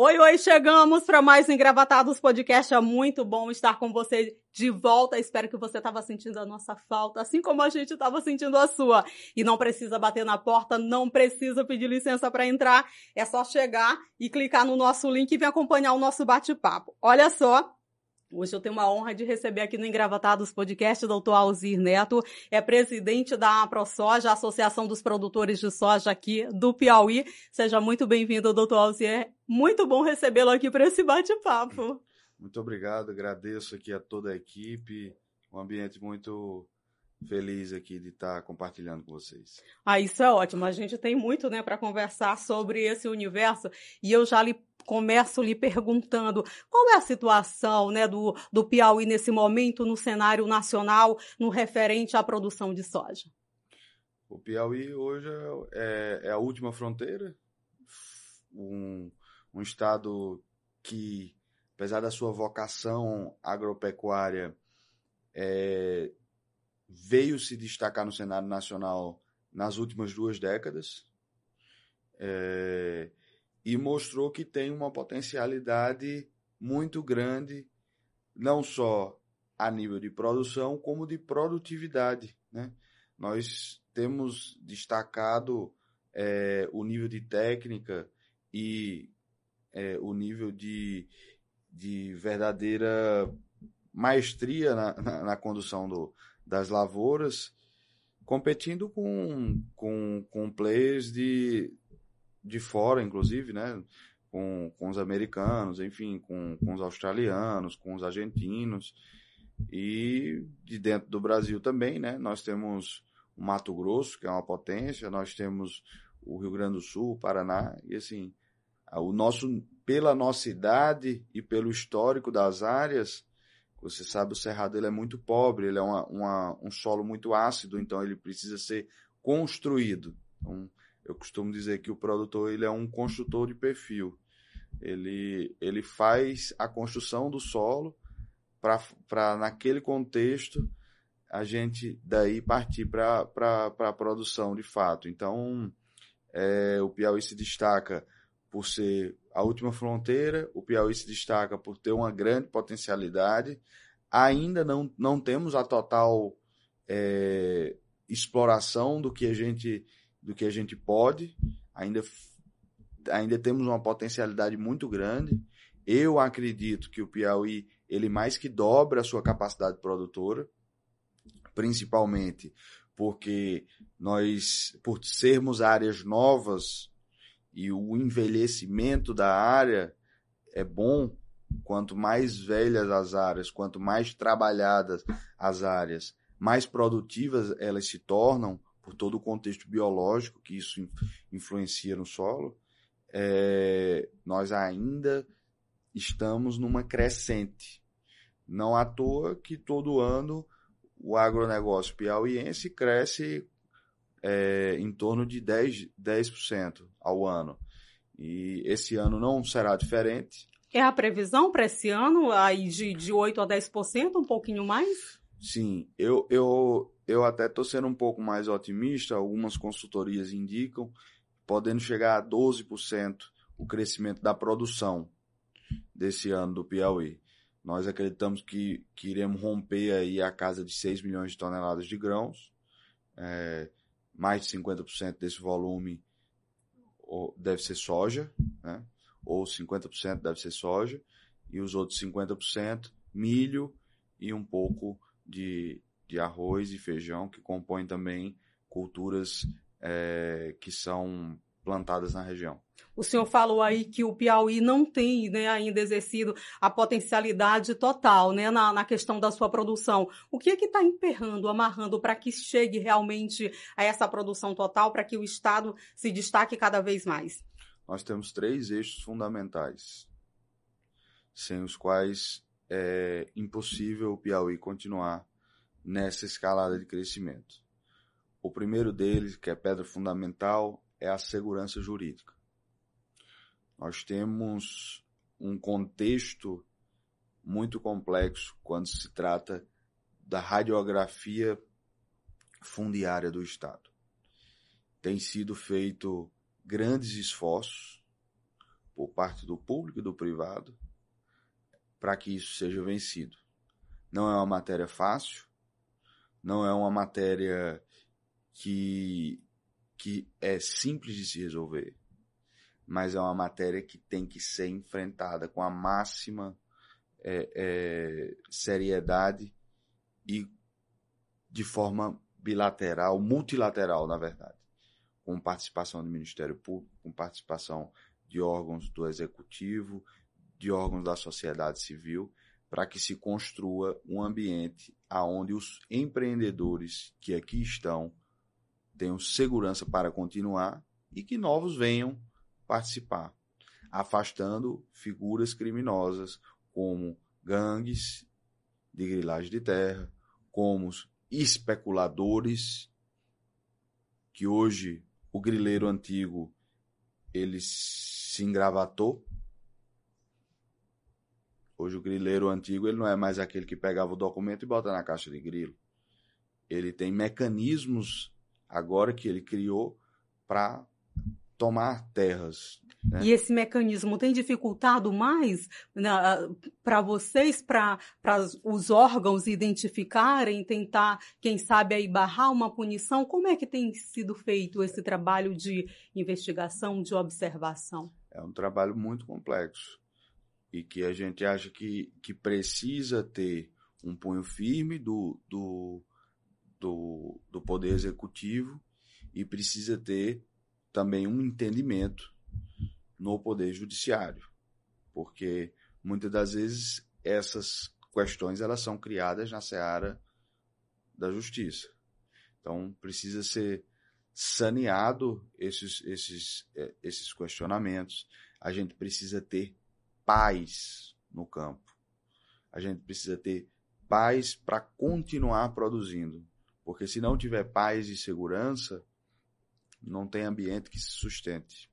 Oi, oi, chegamos para mais um Engravatados Podcast. É muito bom estar com você de volta. Espero que você estava sentindo a nossa falta, assim como a gente estava sentindo a sua. E não precisa bater na porta, não precisa pedir licença para entrar. É só chegar e clicar no nosso link e vir acompanhar o nosso bate-papo. Olha só, Hoje eu tenho uma honra de receber aqui no Engravatados Podcast o doutor Alzir Neto, é presidente da ProSoja, Associação dos Produtores de Soja aqui do Piauí. Seja muito bem-vindo, doutor Alzir. Muito bom recebê-lo aqui para esse bate-papo. Muito obrigado, agradeço aqui a toda a equipe, um ambiente muito feliz aqui de estar compartilhando com vocês. Ah, isso é ótimo. A gente tem muito, né, para conversar sobre esse universo e eu já lhe começo lhe perguntando qual é a situação né, do, do Piauí nesse momento no cenário nacional no referente à produção de soja. O Piauí hoje é, é a última fronteira, um, um estado que, apesar da sua vocação agropecuária, é, veio se destacar no cenário nacional nas últimas duas décadas. É, e mostrou que tem uma potencialidade muito grande, não só a nível de produção, como de produtividade. Né? Nós temos destacado é, o nível de técnica e é, o nível de, de verdadeira maestria na, na, na condução do, das lavouras, competindo com, com, com players de, de fora, inclusive, né? Com, com os americanos, enfim, com, com os australianos, com os argentinos e de dentro do Brasil também, né? Nós temos o Mato Grosso, que é uma potência, nós temos o Rio Grande do Sul, o Paraná, e assim, o nosso, pela nossa idade e pelo histórico das áreas, você sabe, o cerrado ele é muito pobre, ele é uma, uma, um solo muito ácido, então ele precisa ser construído. Então, eu costumo dizer que o produtor ele é um construtor de perfil. Ele, ele faz a construção do solo para, naquele contexto, a gente daí partir para a produção de fato. Então, é, o Piauí se destaca por ser a última fronteira, o Piauí se destaca por ter uma grande potencialidade. Ainda não, não temos a total é, exploração do que a gente do que a gente pode. Ainda, ainda temos uma potencialidade muito grande. Eu acredito que o Piauí ele mais que dobra a sua capacidade produtora, principalmente porque nós, por sermos áreas novas e o envelhecimento da área é bom, quanto mais velhas as áreas, quanto mais trabalhadas as áreas, mais produtivas elas se tornam, por todo o contexto biológico que isso influencia no solo, é, nós ainda estamos numa crescente. Não à toa que todo ano o agronegócio piauiense cresce é, em torno de 10%, 10% ao ano. E esse ano não será diferente. É a previsão para esse ano aí de, de 8% a 10%, um pouquinho mais? Sim, eu, eu, eu até estou sendo um pouco mais otimista, algumas consultorias indicam, podendo chegar a 12% o crescimento da produção desse ano do Piauí. Nós acreditamos que, que iremos romper aí a casa de 6 milhões de toneladas de grãos, é, mais de 50% desse volume deve ser soja, né? ou 50% deve ser soja, e os outros 50% milho e um pouco de, de arroz e feijão, que compõem também culturas é, que são plantadas na região. O senhor falou aí que o Piauí não tem né, ainda exercido a potencialidade total né, na, na questão da sua produção. O que é que está emperrando, amarrando para que chegue realmente a essa produção total, para que o Estado se destaque cada vez mais? Nós temos três eixos fundamentais, sem os quais é impossível o Piauí continuar nessa escalada de crescimento. O primeiro deles, que é pedra fundamental, é a segurança jurídica. Nós temos um contexto muito complexo quando se trata da radiografia fundiária do Estado. Tem sido feito grandes esforços por parte do público e do privado para que isso seja vencido. Não é uma matéria fácil, não é uma matéria que, que é simples de se resolver, mas é uma matéria que tem que ser enfrentada com a máxima é, é, seriedade e de forma bilateral, multilateral, na verdade, com participação do Ministério Público, com participação de órgãos do Executivo, de órgãos da sociedade civil, para que se construa um ambiente aonde os empreendedores que aqui estão tenham segurança para continuar e que novos venham participar, afastando figuras criminosas como gangues de grilagem de terra, como especuladores, que hoje o grileiro antigo ele se engravatou. Hoje o grileiro antigo ele não é mais aquele que pegava o documento e bota na caixa de grilo. Ele tem mecanismos agora que ele criou para tomar terras. Né? E esse mecanismo tem dificultado mais né, para vocês, para os órgãos identificarem, tentar, quem sabe, aí barrar uma punição? Como é que tem sido feito esse trabalho de investigação, de observação? É um trabalho muito complexo e que a gente acha que, que precisa ter um punho firme do, do, do, do Poder Executivo e precisa ter também um entendimento no Poder Judiciário, porque muitas das vezes essas questões elas são criadas na seara da justiça. Então precisa ser saneado esses, esses, é, esses questionamentos. A gente precisa ter paz no campo. A gente precisa ter paz para continuar produzindo. Porque se não tiver paz e segurança, não tem ambiente que se sustente.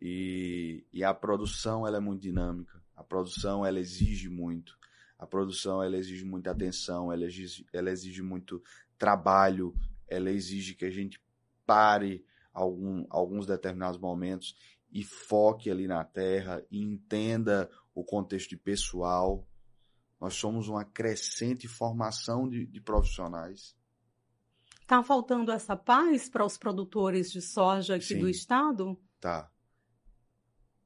E, e a produção ela é muito dinâmica. A produção ela exige muito. A produção ela exige muita atenção, ela exige, ela exige muito trabalho, ela exige que a gente pare algum, alguns determinados momentos e foque ali na terra e entenda o contexto pessoal. Nós somos uma crescente formação de, de profissionais. Está faltando essa paz para os produtores de soja aqui Sim, do estado? Tá.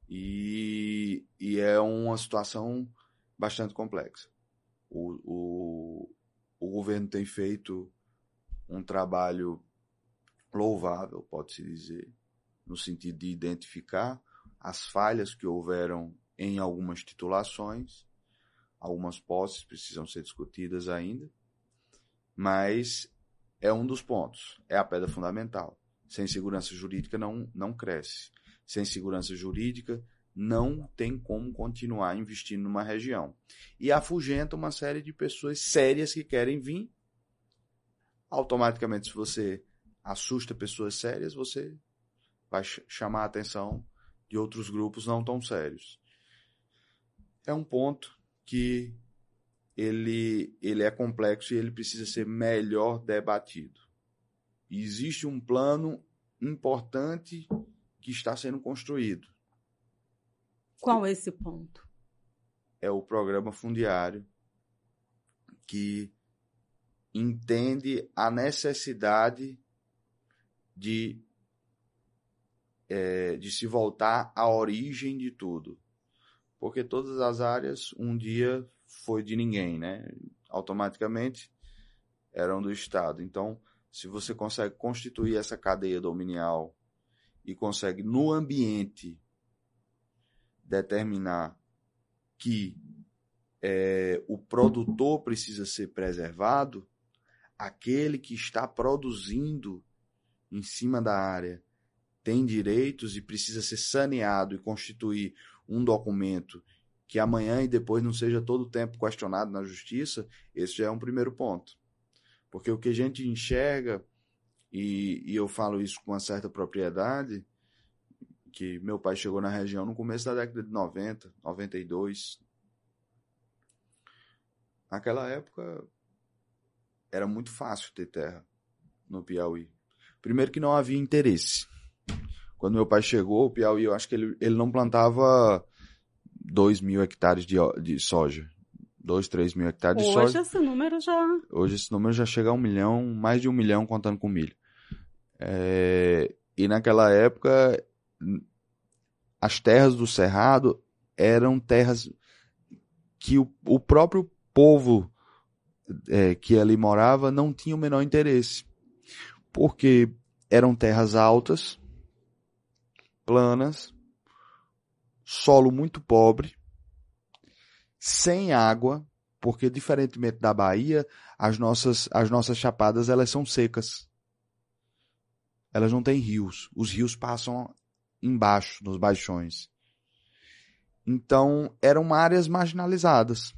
E, e é uma situação bastante complexa. O, o, o governo tem feito um trabalho louvável, pode-se dizer, no sentido de identificar as falhas que houveram em algumas titulações, algumas posses precisam ser discutidas ainda, mas é um dos pontos, é a pedra fundamental. Sem segurança jurídica não, não cresce. Sem segurança jurídica não tem como continuar investindo numa região. E afugenta uma série de pessoas sérias que querem vir. Automaticamente, se você assusta pessoas sérias, você vai chamar a atenção de outros grupos não tão sérios. É um ponto que ele, ele é complexo e ele precisa ser melhor debatido. E existe um plano importante que está sendo construído. Qual é esse ponto? É o programa fundiário que entende a necessidade de é, de se voltar à origem de tudo. Porque todas as áreas um dia foi de ninguém, né? Automaticamente eram do Estado. Então, se você consegue constituir essa cadeia dominial e consegue no ambiente determinar que é, o produtor precisa ser preservado, aquele que está produzindo em cima da área tem direitos e precisa ser saneado e constituir um documento que amanhã e depois não seja todo o tempo questionado na justiça, esse já é um primeiro ponto. Porque o que a gente enxerga, e, e eu falo isso com uma certa propriedade, que meu pai chegou na região no começo da década de 90, 92. Naquela época era muito fácil ter terra no Piauí. Primeiro que não havia interesse. Quando meu pai chegou, o Piauí, eu acho que ele, ele não plantava 2 mil hectares de, de soja. 2, 3 mil hectares Hoje de soja. esse número já. Hoje esse número já chega a um milhão, mais de um milhão contando com milho. É, e naquela época, as terras do Cerrado eram terras que o, o próprio povo é, que ali morava não tinha o menor interesse. Porque eram terras altas, planas, solo muito pobre, sem água, porque diferentemente da Bahia, as nossas, as nossas chapadas elas são secas. Elas não têm rios. Os rios passam embaixo, nos baixões. Então, eram áreas marginalizadas,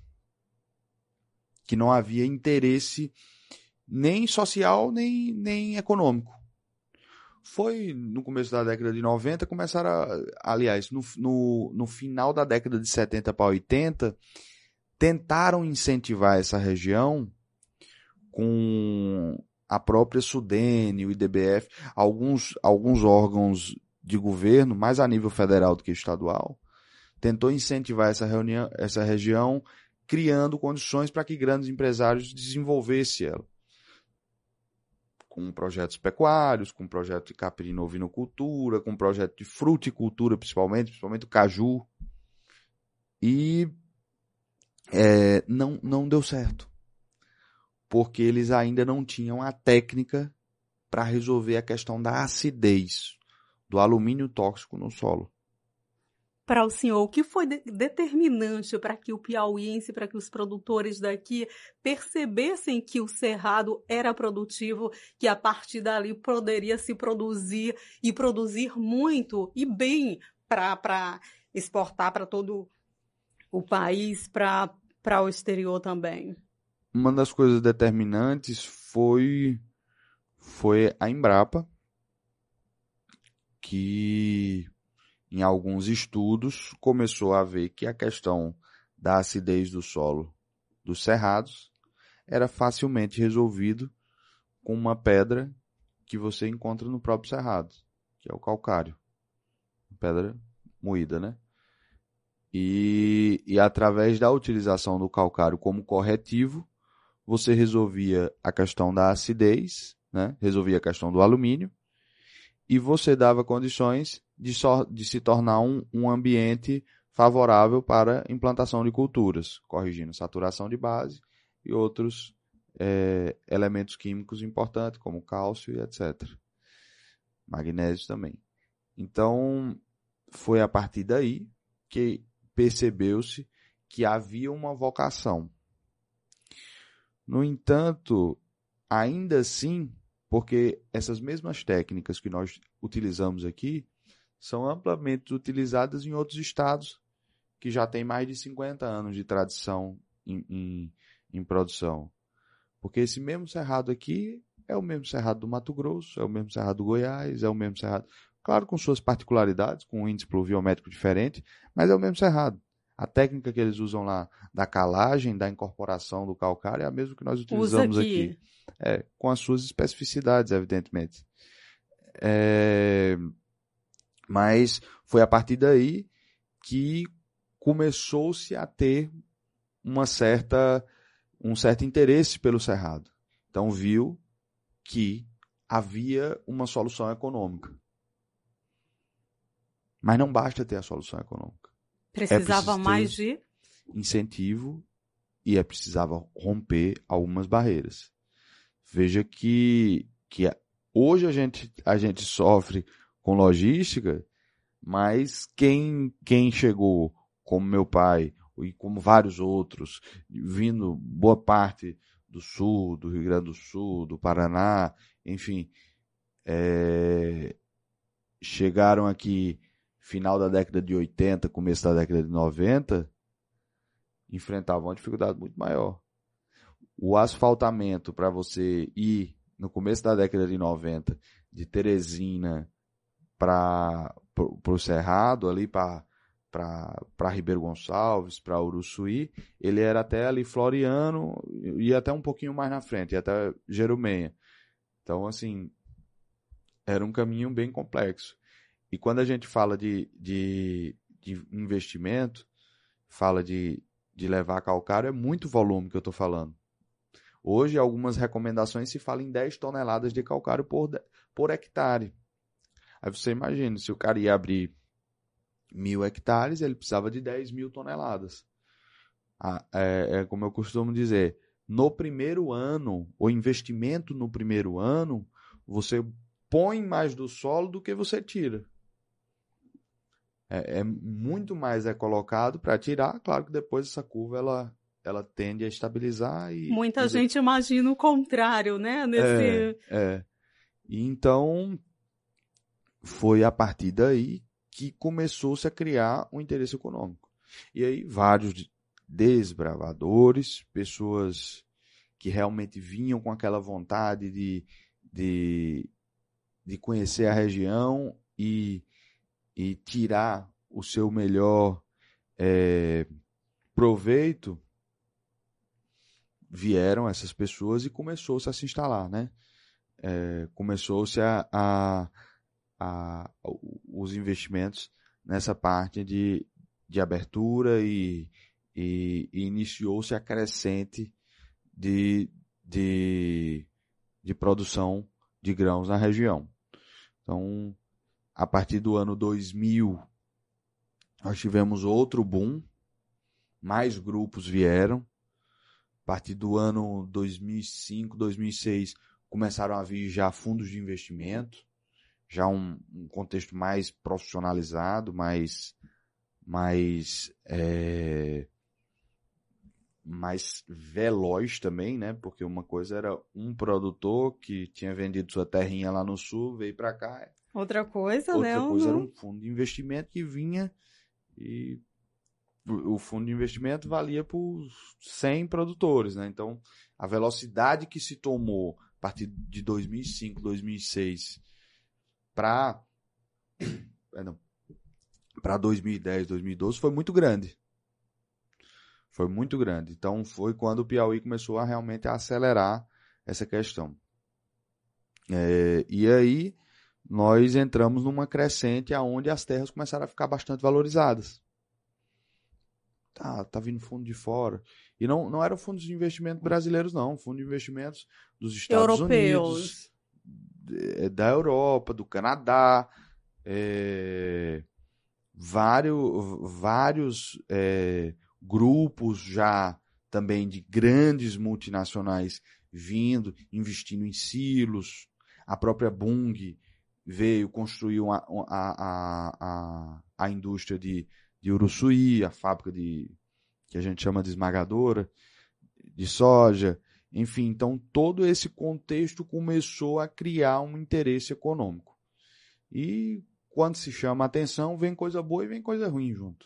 que não havia interesse nem social, nem, nem econômico. Foi no começo da década de 90, começaram, a, aliás, no, no, no final da década de 70 para 80, tentaram incentivar essa região com a própria Sudene, o IDBF, alguns, alguns órgãos de governo, mais a nível federal do que estadual, tentou incentivar essa, reunião, essa região, criando condições para que grandes empresários desenvolvessem ela. Com projetos pecuários, com projeto de caprino ovinocultura, com projeto de fruticultura, principalmente, principalmente o caju. E é, não, não deu certo. Porque eles ainda não tinham a técnica para resolver a questão da acidez do alumínio tóxico no solo. Para o senhor, o que foi de determinante para que o piauiense, para que os produtores daqui percebessem que o cerrado era produtivo, que a partir dali poderia se produzir e produzir muito e bem para exportar para todo o país, para o exterior também? Uma das coisas determinantes foi, foi a Embrapa, que em alguns estudos começou a ver que a questão da acidez do solo dos cerrados era facilmente resolvido com uma pedra que você encontra no próprio cerrado, que é o calcário. Pedra moída, né? E, e através da utilização do calcário como corretivo, você resolvia a questão da acidez, né? resolvia a questão do alumínio, e você dava condições de, so, de se tornar um, um ambiente favorável para implantação de culturas, corrigindo saturação de base e outros é, elementos químicos importantes, como cálcio e etc. Magnésio também. Então, foi a partir daí que percebeu-se que havia uma vocação. No entanto, ainda assim, porque essas mesmas técnicas que nós utilizamos aqui são amplamente utilizadas em outros estados que já têm mais de 50 anos de tradição em, em, em produção. Porque esse mesmo cerrado aqui é o mesmo cerrado do Mato Grosso, é o mesmo cerrado do Goiás, é o mesmo cerrado, claro com suas particularidades, com um índice pluviométrico diferente, mas é o mesmo cerrado. A técnica que eles usam lá da calagem, da incorporação do calcário é a mesma que nós utilizamos aqui. aqui. É, com as suas especificidades, evidentemente. É, mas foi a partir daí que começou-se a ter uma certa, um certo interesse pelo cerrado. Então viu que havia uma solução econômica. Mas não basta ter a solução econômica. Precisava é mais de incentivo e é precisava romper algumas barreiras. Veja que, que hoje a gente, a gente sofre com logística, mas quem, quem chegou, como meu pai e como vários outros, vindo boa parte do sul, do Rio Grande do Sul, do Paraná, enfim, é, chegaram aqui final da década de 80, começo da década de 90, enfrentavam uma dificuldade muito maior. O asfaltamento para você ir no começo da década de 90 de Teresina para o Cerrado, ali para para Ribeiro Gonçalves, para Uruçuí, ele era até ali Floriano e até um pouquinho mais na frente, até Jerumenha. Então, assim, era um caminho bem complexo. E quando a gente fala de, de, de investimento, fala de, de levar calcário, é muito volume que eu estou falando. Hoje, algumas recomendações se falam em 10 toneladas de calcário por, por hectare. Aí você imagina, se o cara ia abrir mil hectares, ele precisava de 10 mil toneladas. Ah, é, é como eu costumo dizer, no primeiro ano, o investimento no primeiro ano, você põe mais do solo do que você tira. É, é muito mais é colocado para tirar, claro que depois essa curva ela, ela tende a estabilizar e muita gente imagina o contrário, né? Nesse... É, é. Então foi a partir daí que começou-se a criar um interesse econômico. E aí vários desbravadores, pessoas que realmente vinham com aquela vontade de, de, de conhecer a região e, e tirar o seu melhor é, proveito, vieram essas pessoas e começou-se a se instalar, né? É, começou-se a, a, a, os investimentos nessa parte de, de abertura e, e, e iniciou-se a crescente de, de, de produção de grãos na região. Então, a partir do ano 2000, nós tivemos outro boom, mais grupos vieram. A partir do ano 2005, 2006, começaram a vir já fundos de investimento, já um, um contexto mais profissionalizado, mais, mais é, mais veloz também, né? Porque uma coisa era um produtor que tinha vendido sua terrinha lá no sul, veio para cá. Outra coisa, Outra né? Outra coisa era um fundo de investimento que vinha e o fundo de investimento valia por 100 produtores, né? Então, a velocidade que se tomou a partir de 2005, 2006 para para 2010, 2012 foi muito grande. Foi muito grande. Então foi quando o Piauí começou a realmente acelerar essa questão. É, e aí nós entramos numa crescente aonde as terras começaram a ficar bastante valorizadas. Tá, tá vindo fundo de fora. E não, não eram fundos de investimento brasileiros, não. Fundo de investimentos dos Estados Europeus. Unidos, da Europa, do Canadá, é, vários, vários é, grupos já também de grandes multinacionais vindo, investindo em silos. A própria Bung veio, construiu a, a, a, a, indústria de, de Uruçuí, a fábrica de que a gente chama de esmagadora, de soja. Enfim, então todo esse contexto começou a criar um interesse econômico. E quando se chama atenção, vem coisa boa e vem coisa ruim junto.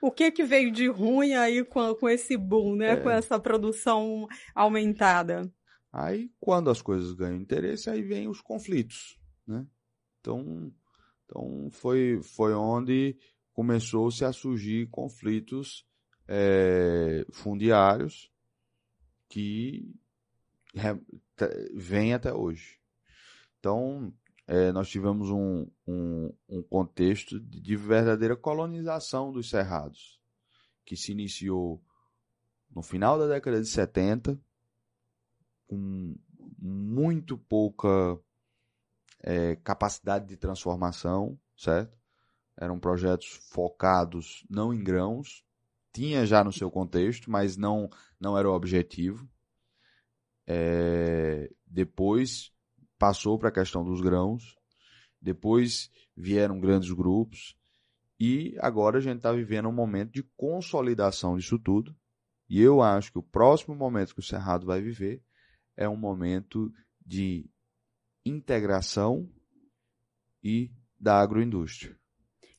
O que que veio de ruim aí com, com esse boom, né? É. Com essa produção aumentada? Aí, quando as coisas ganham interesse, aí vem os conflitos, né? Então, então foi, foi onde começou-se a surgir conflitos é, fundiários que vêm até hoje. Então, é, nós tivemos um, um, um contexto de verdadeira colonização dos cerrados, que se iniciou no final da década de 70, com muito pouca é, capacidade de transformação, certo? Eram projetos focados não em grãos, tinha já no seu contexto, mas não, não era o objetivo. É, depois passou para a questão dos grãos, depois vieram grandes grupos, e agora a gente está vivendo um momento de consolidação disso tudo. E eu acho que o próximo momento que o Cerrado vai viver é um momento de integração e da agroindústria.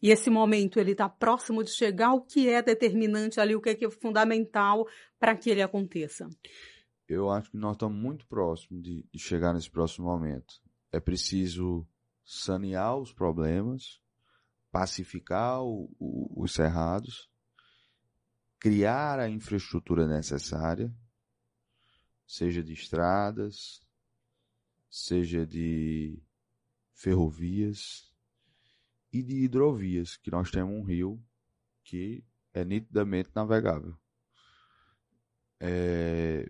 E esse momento ele está próximo de chegar, o que é determinante ali, o que é, que é fundamental para que ele aconteça? eu acho que nós estamos muito próximos de, de chegar nesse próximo momento. É preciso sanear os problemas, pacificar o, o, os cerrados, criar a infraestrutura necessária, seja de estradas, seja de ferrovias, e de hidrovias, que nós temos um rio que é nitidamente navegável. É...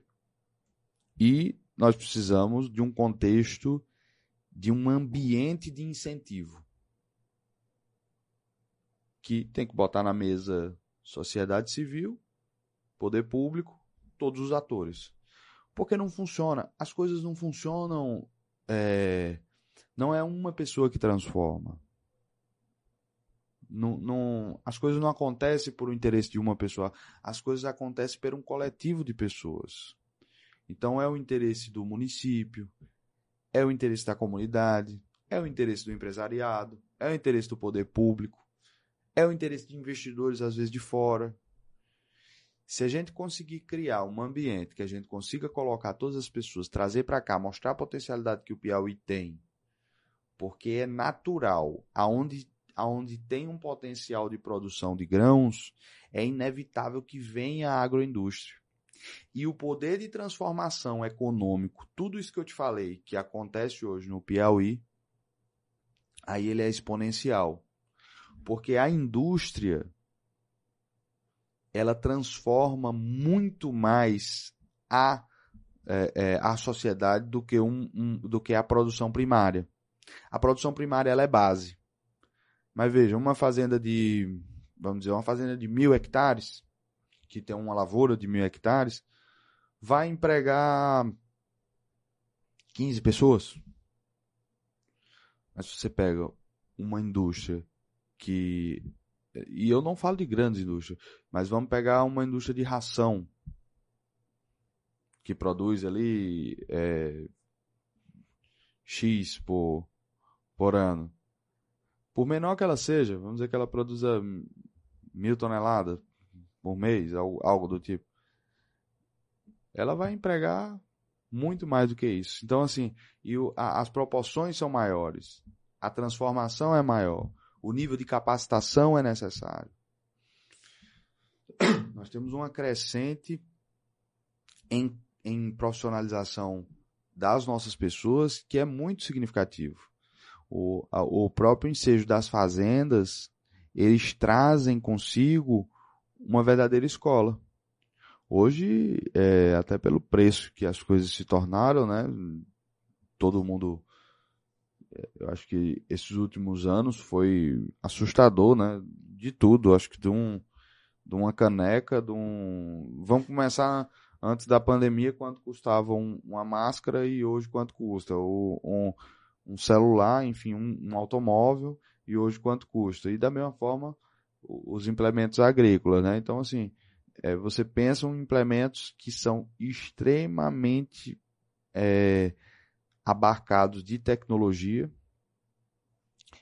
E nós precisamos de um contexto, de um ambiente de incentivo. Que tem que botar na mesa sociedade civil, poder público, todos os atores. Porque não funciona. As coisas não funcionam. É... Não é uma pessoa que transforma. Não, não, as coisas não acontecem por o interesse de uma pessoa, as coisas acontecem por um coletivo de pessoas. Então é o interesse do município, é o interesse da comunidade, é o interesse do empresariado, é o interesse do poder público, é o interesse de investidores às vezes de fora. Se a gente conseguir criar um ambiente que a gente consiga colocar todas as pessoas, trazer para cá, mostrar a potencialidade que o Piauí tem, porque é natural, aonde onde tem um potencial de produção de grãos, é inevitável que venha a agroindústria. E o poder de transformação econômico, tudo isso que eu te falei, que acontece hoje no Piauí, aí ele é exponencial. Porque a indústria, ela transforma muito mais a, é, é, a sociedade do que, um, um, do que a produção primária. A produção primária ela é base. Mas veja, uma fazenda de, vamos dizer, uma fazenda de mil hectares, que tem uma lavoura de mil hectares, vai empregar 15 pessoas. Mas se você pega uma indústria que. E eu não falo de grandes indústrias, mas vamos pegar uma indústria de ração, que produz ali é, X por, por ano. Por menor que ela seja, vamos dizer que ela produza mil toneladas por mês, algo do tipo. Ela vai empregar muito mais do que isso. Então, assim, e o, a, as proporções são maiores, a transformação é maior, o nível de capacitação é necessário. Nós temos uma crescente em, em profissionalização das nossas pessoas que é muito significativo o, a, o próprio ensejo das fazendas, eles trazem consigo uma verdadeira escola. Hoje, é, até pelo preço que as coisas se tornaram, né? Todo mundo, eu acho que esses últimos anos foi assustador, né? De tudo, acho que de um, de uma caneca, de um, vamos começar antes da pandemia quanto custava um, uma máscara e hoje quanto custa o, um, um celular, enfim, um, um automóvel e hoje quanto custa. E da mesma forma, os implementos agrícolas, né? Então, assim, é, você pensa em implementos que são extremamente é, abarcados de tecnologia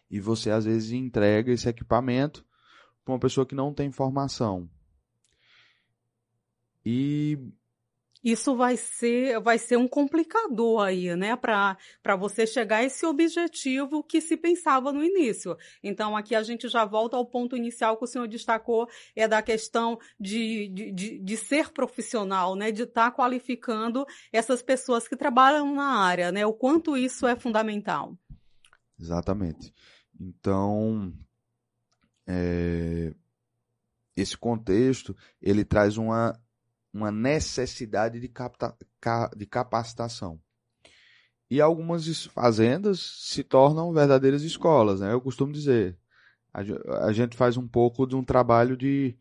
e você às vezes entrega esse equipamento para uma pessoa que não tem formação. E isso vai ser, vai ser um complicador aí, né, para você chegar a esse objetivo que se pensava no início. Então, aqui a gente já volta ao ponto inicial que o senhor destacou, é da questão de, de, de, ser profissional, né, de estar tá qualificando essas pessoas que trabalham na área, né, o quanto isso é fundamental. Exatamente. Então, é, esse contexto, ele traz uma uma necessidade de, capta, de capacitação. E algumas fazendas se tornam verdadeiras escolas, né? Eu costumo dizer, a, gente faz um pouco de um trabalho de,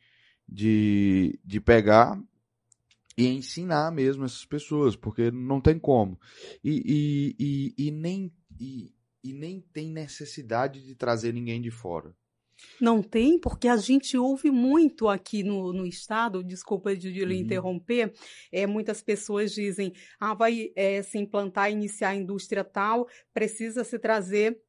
de, de pegar e ensinar mesmo essas pessoas, porque não tem como. E, e, e, e nem, e, e nem tem necessidade de trazer ninguém de fora. Não tem, porque a gente ouve muito aqui no, no estado, desculpa de, de lhe uhum. interromper, é, muitas pessoas dizem, ah, vai é, se implantar, iniciar a indústria tal, precisa se trazer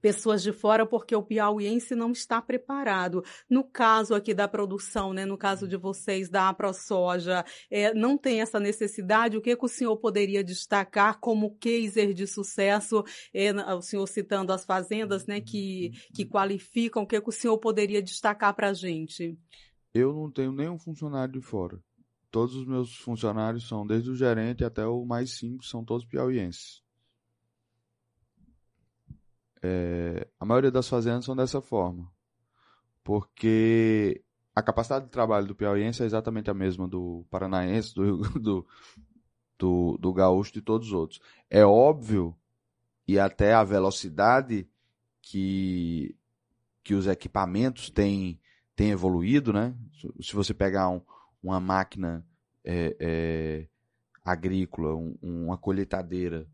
pessoas de fora porque o piauiense não está preparado. No caso aqui da produção, né, no caso de vocês da ProSoja, é, não tem essa necessidade. O que, que o senhor poderia destacar como caser de sucesso? É, o senhor citando as fazendas, né, que, que qualificam, o que, que o senhor poderia destacar para a gente? Eu não tenho nenhum funcionário de fora. Todos os meus funcionários são, desde o gerente até o mais simples, são todos piauienses. É, a maioria das fazendas são dessa forma. Porque a capacidade de trabalho do piauiense é exatamente a mesma do paranaense, do, do, do, do gaúcho e de todos os outros. É óbvio, e até a velocidade que, que os equipamentos têm, têm evoluído, né? Se você pegar um, uma máquina é, é, agrícola, um, uma colheitadeira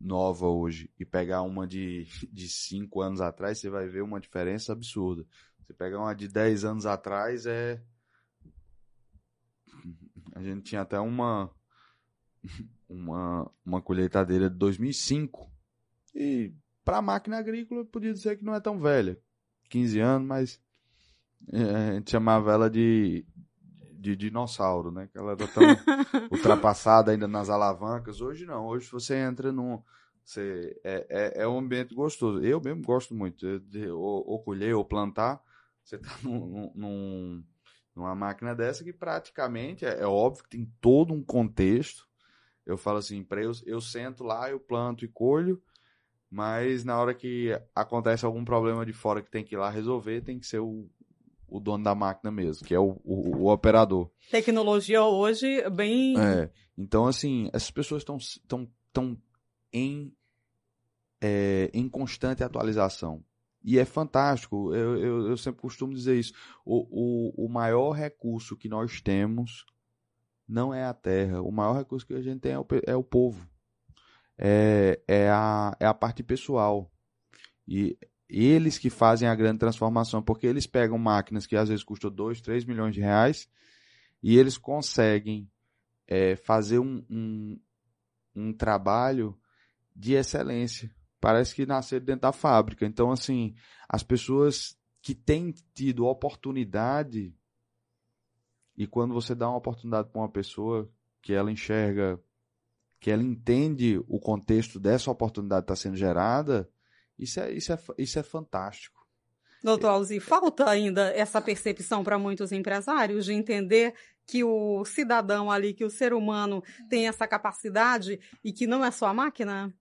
nova hoje e pegar uma de, de cinco anos atrás, você vai ver uma diferença absurda. Você pegar uma de 10 anos atrás, é. A gente tinha até uma. Uma, uma colheitadeira de 2005. E para máquina agrícola, podia dizer que não é tão velha. 15 anos, mas. É, a gente chamava ela de, de dinossauro, né? Que ela era tão ultrapassada ainda nas alavancas. Hoje não. Hoje você entra num. Você, é, é, é um ambiente gostoso. Eu mesmo gosto muito de, ou, ou colher ou plantar. Você está num, num, numa máquina dessa que praticamente, é, é, óbvio que tem todo um contexto. Eu falo assim, para eu, eu sento lá, eu planto e colho, mas na hora que acontece algum problema de fora que tem que ir lá resolver, tem que ser o, o dono da máquina mesmo, que é o, o, o operador. Tecnologia hoje bem. É. Então, assim, essas pessoas estão tão, tão em, é, em constante atualização. E é fantástico, eu, eu, eu sempre costumo dizer isso. O, o, o maior recurso que nós temos não é a terra, o maior recurso que a gente tem é o, é o povo. É, é, a, é a parte pessoal. E eles que fazem a grande transformação, porque eles pegam máquinas que às vezes custam 2, 3 milhões de reais e eles conseguem é, fazer um, um, um trabalho de excelência parece que nasceram dentro da fábrica. Então, assim, as pessoas que têm tido oportunidade, e quando você dá uma oportunidade para uma pessoa que ela enxerga, que ela entende o contexto dessa oportunidade que está sendo gerada, isso é, isso é, isso é fantástico. Doutor Alzi, falta ainda essa percepção para muitos empresários de entender que o cidadão ali, que o ser humano tem essa capacidade e que não é só a máquina?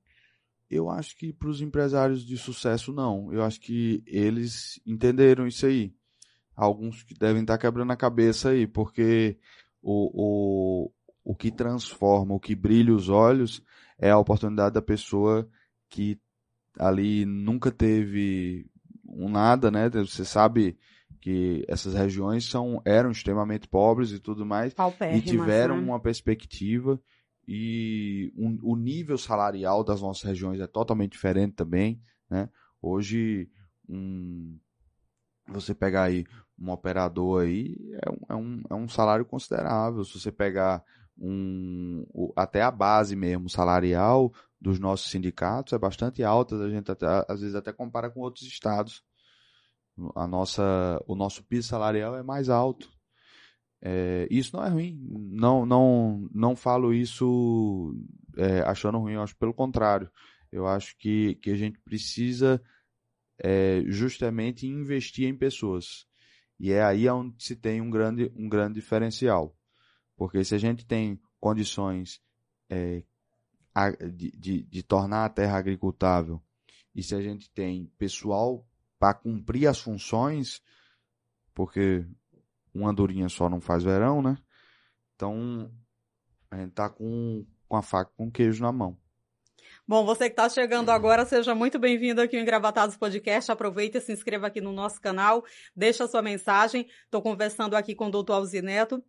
Eu acho que para os empresários de sucesso, não. Eu acho que eles entenderam isso aí. Alguns que devem estar quebrando a cabeça aí, porque o, o, o que transforma, o que brilha os olhos é a oportunidade da pessoa que ali nunca teve um nada, né? Você sabe que essas regiões são eram extremamente pobres e tudo mais e tiveram né? uma perspectiva e um, o nível salarial das nossas regiões é totalmente diferente também, né? Hoje, um, você pegar aí um operador aí, é um, é um, é um salário considerável. Se você pegar um, até a base mesmo salarial dos nossos sindicatos é bastante alta, a gente até, às vezes até compara com outros estados. A nossa, o nosso piso salarial é mais alto. É, isso não é ruim. Não, não, não falo isso é, achando ruim. Eu acho pelo contrário. Eu acho que, que a gente precisa é, justamente investir em pessoas. E é aí onde se tem um grande, um grande diferencial. Porque se a gente tem condições é, de, de, de tornar a terra agricultável e se a gente tem pessoal para cumprir as funções, porque uma durinha só não faz verão, né? Então, a gente tá com, com a faca com queijo na mão. Bom, você que está chegando agora, seja muito bem-vindo aqui no Engravatados Podcast. Aproveita e se inscreva aqui no nosso canal, deixa sua mensagem. Estou conversando aqui com o doutor Alzineto,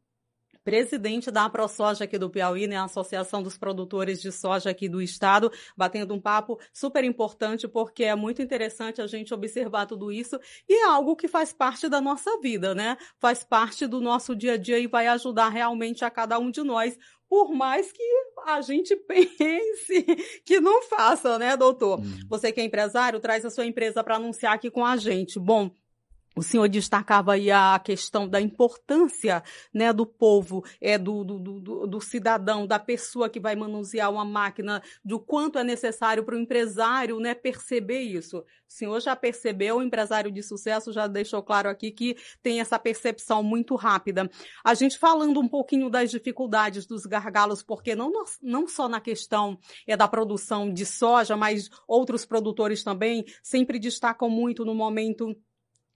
presidente da ProSoja aqui do Piauí, né, a Associação dos Produtores de Soja aqui do estado, batendo um papo super importante porque é muito interessante a gente observar tudo isso e é algo que faz parte da nossa vida, né? Faz parte do nosso dia a dia e vai ajudar realmente a cada um de nós por mais que a gente pense que não faça, né, doutor? Hum. Você que é empresário, traz a sua empresa para anunciar aqui com a gente. Bom, o senhor destacava aí a questão da importância né, do povo, é do, do, do, do, cidadão, da pessoa que vai manusear uma máquina, do quanto é necessário para o empresário né, perceber isso. O senhor já percebeu, o empresário de sucesso já deixou claro aqui que tem essa percepção muito rápida. A gente falando um pouquinho das dificuldades dos gargalos, porque não, não só na questão é da produção de soja, mas outros produtores também sempre destacam muito no momento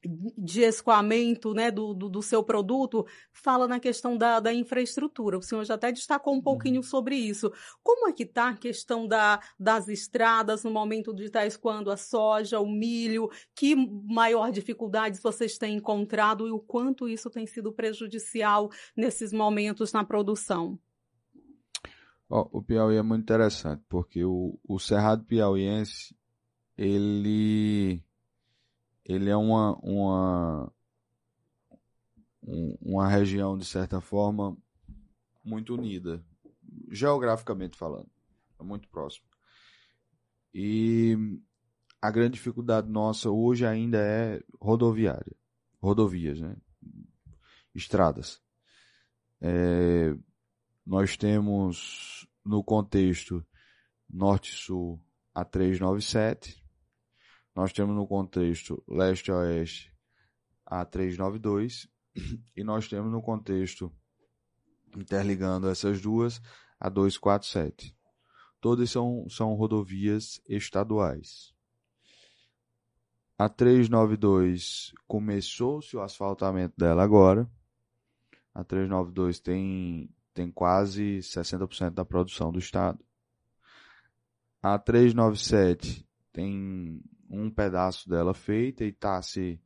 de escoamento né, do, do, do, seu produto, fala na questão da, da infraestrutura. O senhor já até destacou um pouquinho uhum. sobre isso. Como é que está a questão da, das estradas no momento de tais quando a soja, o milho, que maior dificuldades vocês têm encontrado e o quanto isso tem sido prejudicial nesses momentos na produção? Oh, o Piauí é muito interessante, porque o, o Cerrado Piauiense, ele ele é uma, uma, uma região, de certa forma, muito unida, geograficamente falando, é muito próximo. E a grande dificuldade nossa hoje ainda é rodoviária, rodovias, né? estradas. É, nós temos no contexto Norte-Sul a 397, nós temos no contexto leste-oeste a 392 e nós temos no contexto interligando essas duas a 247. Todas são, são rodovias estaduais. A 392 começou-se o asfaltamento dela agora. A 392 tem, tem quase 60% da produção do estado. A 397 tem um pedaço dela feita e tá se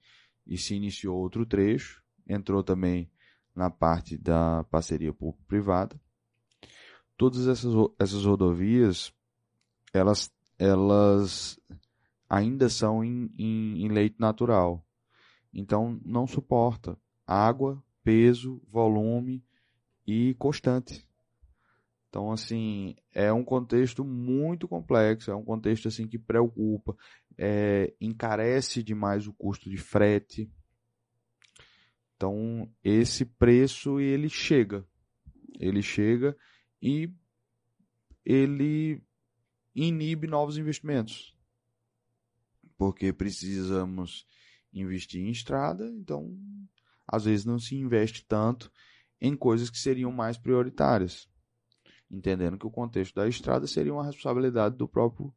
e se iniciou outro trecho, entrou também na parte da parceria público-privada. Todas essas, essas rodovias, elas, elas ainda são em, em, em leito natural. Então não suporta água, peso, volume e constante. Então, assim, é um contexto muito complexo, é um contexto assim que preocupa, é, encarece demais o custo de frete. Então, esse preço ele chega, ele chega e ele inibe novos investimentos, porque precisamos investir em estrada, então às vezes não se investe tanto em coisas que seriam mais prioritárias entendendo que o contexto da estrada seria uma responsabilidade do próprio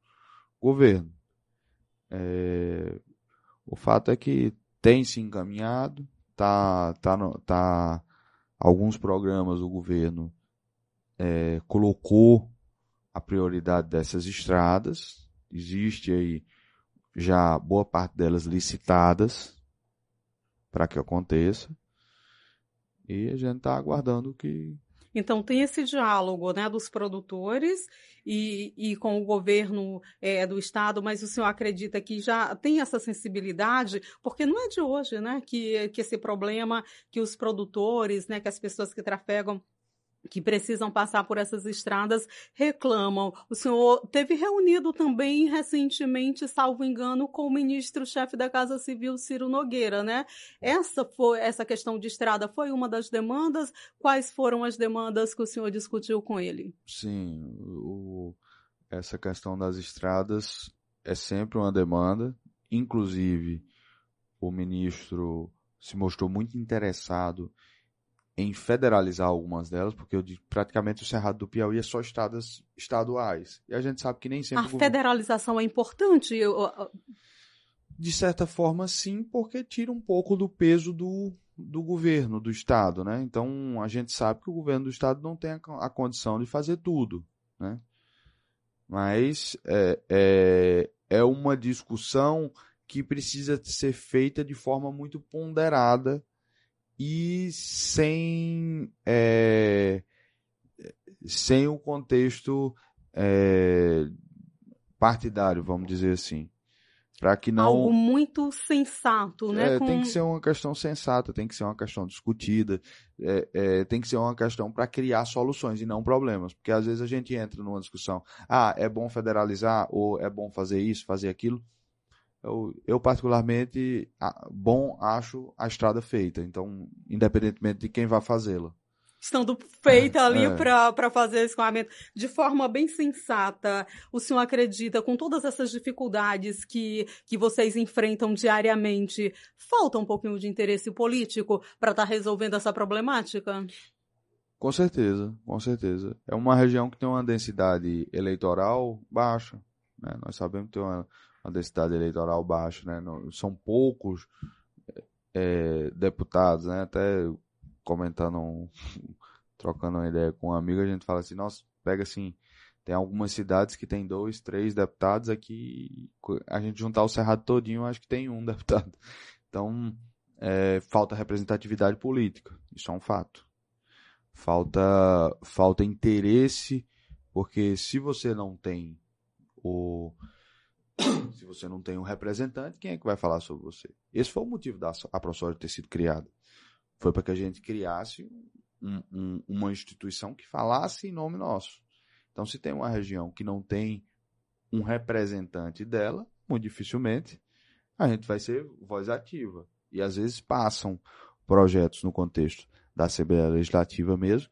governo. É, o fato é que tem se encaminhado, tá, tá, no, tá alguns programas o governo é, colocou a prioridade dessas estradas, existe aí já boa parte delas licitadas para que aconteça. E a gente está aguardando que, então, tem esse diálogo né, dos produtores e, e com o governo é, do Estado, mas o senhor acredita que já tem essa sensibilidade? Porque não é de hoje né, que, que esse problema que os produtores, né, que as pessoas que trafegam que precisam passar por essas estradas reclamam. O senhor teve reunido também recentemente, salvo engano, com o ministro-chefe da Casa Civil, Ciro Nogueira, né? Essa foi essa questão de estrada foi uma das demandas. Quais foram as demandas que o senhor discutiu com ele? Sim, o, essa questão das estradas é sempre uma demanda. Inclusive, o ministro se mostrou muito interessado em federalizar algumas delas, porque eu praticamente o Cerrado do Piauí é só estradas estaduais. E a gente sabe que nem sempre. A federalização é importante? Eu... De certa forma, sim, porque tira um pouco do peso do, do governo, do Estado, né? Então, a gente sabe que o governo do Estado não tem a, a condição de fazer tudo, né? Mas é, é, é uma discussão que precisa ser feita de forma muito ponderada e sem, é, sem o contexto é, partidário, vamos dizer assim. Para que não. Algo muito sensato, né? É, Com... Tem que ser uma questão sensata, tem que ser uma questão discutida, é, é, tem que ser uma questão para criar soluções e não problemas. Porque às vezes a gente entra numa discussão, ah, é bom federalizar, ou é bom fazer isso, fazer aquilo. Eu, eu particularmente, bom acho a estrada feita. Então, independentemente de quem vai fazê-la estando feita ali é. para fazer esse escoamento de forma bem sensata. O senhor acredita, com todas essas dificuldades que, que vocês enfrentam diariamente, falta um pouquinho de interesse político para estar tá resolvendo essa problemática? Com certeza, com certeza. É uma região que tem uma densidade eleitoral baixa. Né? Nós sabemos que tem uma, uma densidade eleitoral baixa. Né? São poucos é, deputados, né? até comentando, trocando uma ideia com um amigo, a gente fala assim, nossa, pega assim, tem algumas cidades que tem dois, três deputados aqui, a gente juntar o Cerrado todinho, acho que tem um deputado. Então, é, falta representatividade política, isso é um fato. Falta, falta interesse, porque se você não tem o se você não tem um representante, quem é que vai falar sobre você? Esse foi o motivo da a ProSoja ter sido criada. Foi para que a gente criasse um, um, uma instituição que falasse em nome nosso. Então, se tem uma região que não tem um representante dela, muito dificilmente a gente vai ser voz ativa. E às vezes passam projetos no contexto da Assembleia Legislativa mesmo,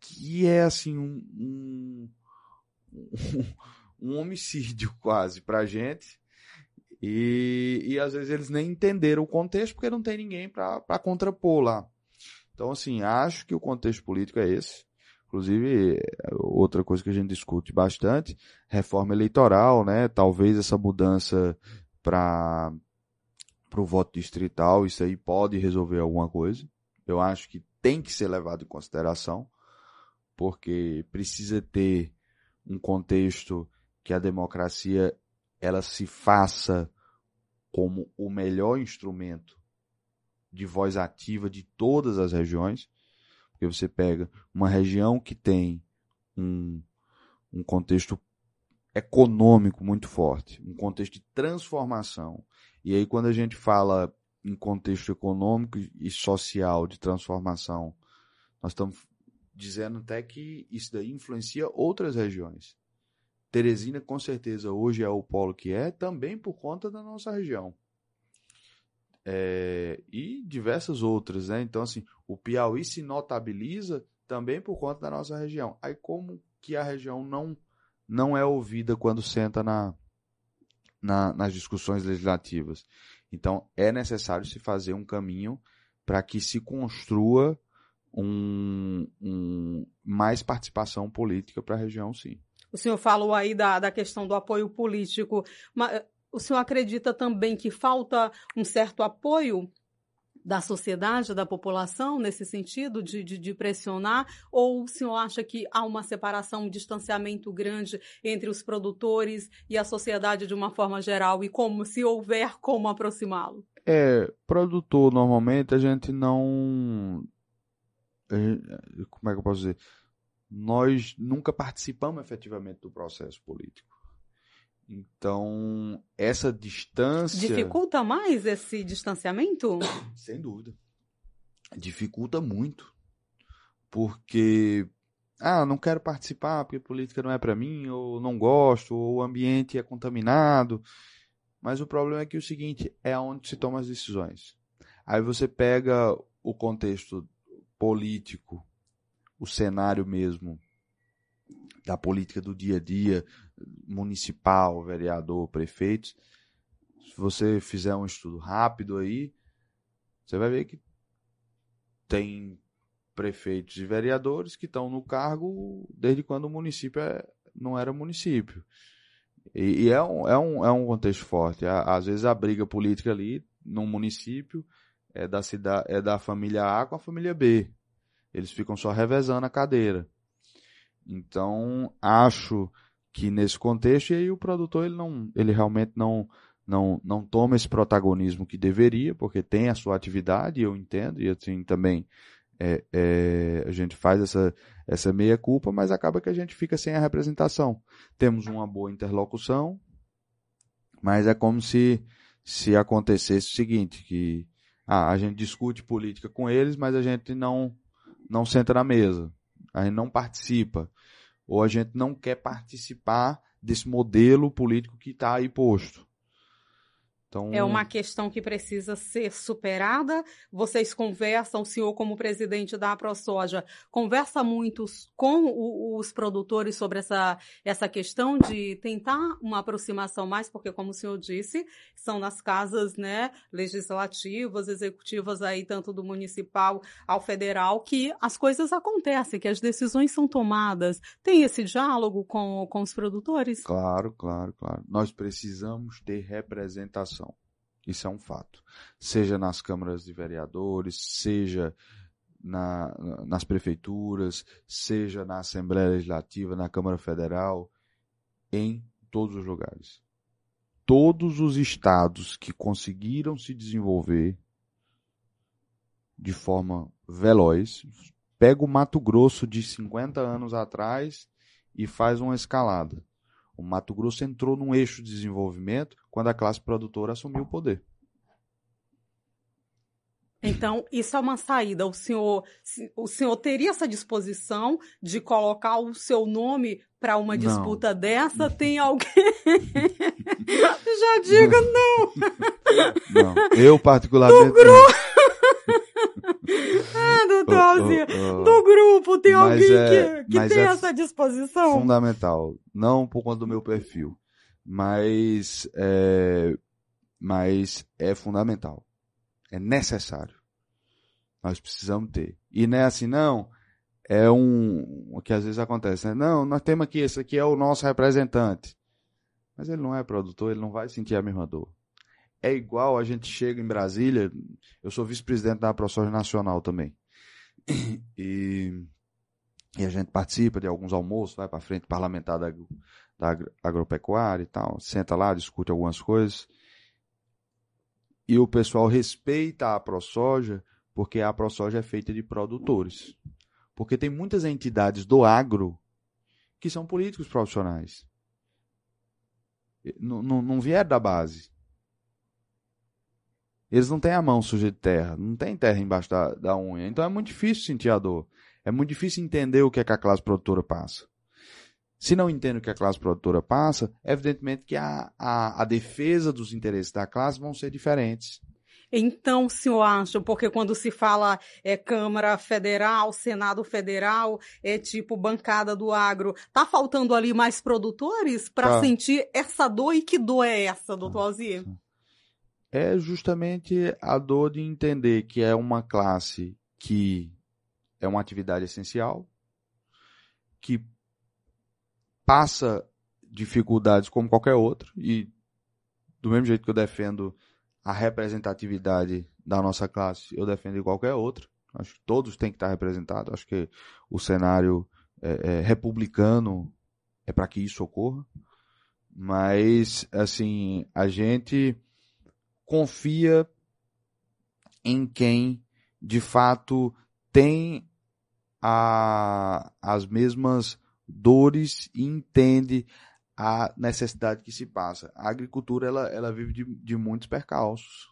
que é assim um, um, um homicídio quase para a gente, e, e às vezes eles nem entenderam o contexto porque não tem ninguém para contrapor lá. Então, assim, acho que o contexto político é esse. Inclusive, outra coisa que a gente discute bastante, reforma eleitoral, né? Talvez essa mudança para o voto distrital, isso aí pode resolver alguma coisa. Eu acho que tem que ser levado em consideração, porque precisa ter um contexto que a democracia ela se faça como o melhor instrumento de voz ativa de todas as regiões, porque você pega uma região que tem um, um contexto econômico muito forte, um contexto de transformação. E aí, quando a gente fala em contexto econômico e social de transformação, nós estamos dizendo até que isso daí influencia outras regiões. Teresina, com certeza, hoje é o polo que é, também por conta da nossa região. É, e diversas outras, né? Então, assim, o Piauí se notabiliza também por conta da nossa região. Aí, como que a região não, não é ouvida quando senta na, na, nas discussões legislativas? Então, é necessário se fazer um caminho para que se construa um, um, mais participação política para a região, sim. O senhor falou aí da, da questão do apoio político. Mas o senhor acredita também que falta um certo apoio da sociedade, da população, nesse sentido, de, de, de, pressionar? Ou o senhor acha que há uma separação, um distanciamento grande entre os produtores e a sociedade de uma forma geral? E como, se houver, como aproximá-lo? É, produtor, normalmente, a gente não. Como é que eu posso dizer? Nós nunca participamos efetivamente do processo político. Então, essa distância. Dificulta mais esse distanciamento? Sem dúvida. Dificulta muito. Porque, ah, não quero participar porque política não é para mim, ou não gosto, ou o ambiente é contaminado. Mas o problema é que o seguinte: é onde se toma as decisões. Aí você pega o contexto político o cenário mesmo da política do dia a dia, municipal, vereador, prefeitos, se você fizer um estudo rápido aí, você vai ver que tem prefeitos e vereadores que estão no cargo desde quando o município é, não era município. E, e, é, um, é, um, é um contexto forte. Às vezes a briga política ali no município é da, cidade, é da família A com a família B. Eles ficam só revezando a cadeira. Então, acho que nesse contexto, e aí o produtor ele não, ele realmente não, não, não toma esse protagonismo que deveria, porque tem a sua atividade, eu entendo, e assim também é, é, a gente faz essa, essa meia culpa, mas acaba que a gente fica sem a representação. Temos uma boa interlocução, mas é como se, se acontecesse o seguinte, que ah, a gente discute política com eles, mas a gente não não senta na mesa, a gente não participa, ou a gente não quer participar desse modelo político que está aí posto. Então, é uma questão que precisa ser superada. Vocês conversam, o senhor, como presidente da ProSoja, conversa muito com o, os produtores sobre essa, essa questão de tentar uma aproximação mais, porque, como o senhor disse, são nas casas né, legislativas, executivas, aí, tanto do municipal ao federal, que as coisas acontecem, que as decisões são tomadas. Tem esse diálogo com, com os produtores? Claro, claro, claro. Nós precisamos ter representação isso é um fato. Seja nas câmaras de vereadores, seja na, nas prefeituras, seja na Assembleia Legislativa, na Câmara Federal, em todos os lugares. Todos os estados que conseguiram se desenvolver de forma veloz, pega o Mato Grosso de 50 anos atrás e faz uma escalada. O Mato Grosso entrou num eixo de desenvolvimento quando a classe produtora assumiu o poder. Então, isso é uma saída. O senhor, o senhor teria essa disposição de colocar o seu nome para uma disputa não. dessa? Tem alguém? Já diga não. não. Eu, particularmente. Do grupo. Oh, oh, do grupo tem alguém é, que, que tem é essa disposição? Fundamental. Não por conta do meu perfil, mas é, mas é fundamental. É necessário. Nós precisamos ter. E não é assim, não. É um. O que às vezes acontece, né? Não, nós temos aqui, esse aqui é o nosso representante. Mas ele não é produtor, ele não vai sentir a mesma dor. É igual a gente chega em Brasília. Eu sou vice-presidente da ProSoja Nacional também. E, e, a gente participa de alguns almoços, vai para frente parlamentar da, da agropecuária e tal, senta lá, discute algumas coisas. E o pessoal respeita a ProSoja porque a ProSoja é feita de produtores. Porque tem muitas entidades do agro que são políticos profissionais. Não, não, não vieram da base. Eles não têm a mão suja de terra, não tem terra embaixo da, da unha. Então é muito difícil sentir a dor. É muito difícil entender o que, é que a classe produtora passa. Se não entende o que a classe produtora passa, evidentemente que a, a, a defesa dos interesses da classe vão ser diferentes. Então, o senhor acha, porque quando se fala é, Câmara Federal, Senado Federal, é tipo bancada do agro, tá faltando ali mais produtores para tá. sentir essa dor? E que dor é essa, doutor Alzir? É justamente a dor de entender que é uma classe que é uma atividade essencial, que passa dificuldades como qualquer outro, e do mesmo jeito que eu defendo a representatividade da nossa classe, eu defendo qualquer outra. Acho que todos têm que estar representados. Acho que o cenário é, é, republicano é para que isso ocorra. Mas, assim, a gente confia em quem de fato tem a, as mesmas dores e entende a necessidade que se passa. A agricultura ela, ela vive de, de muitos percalços.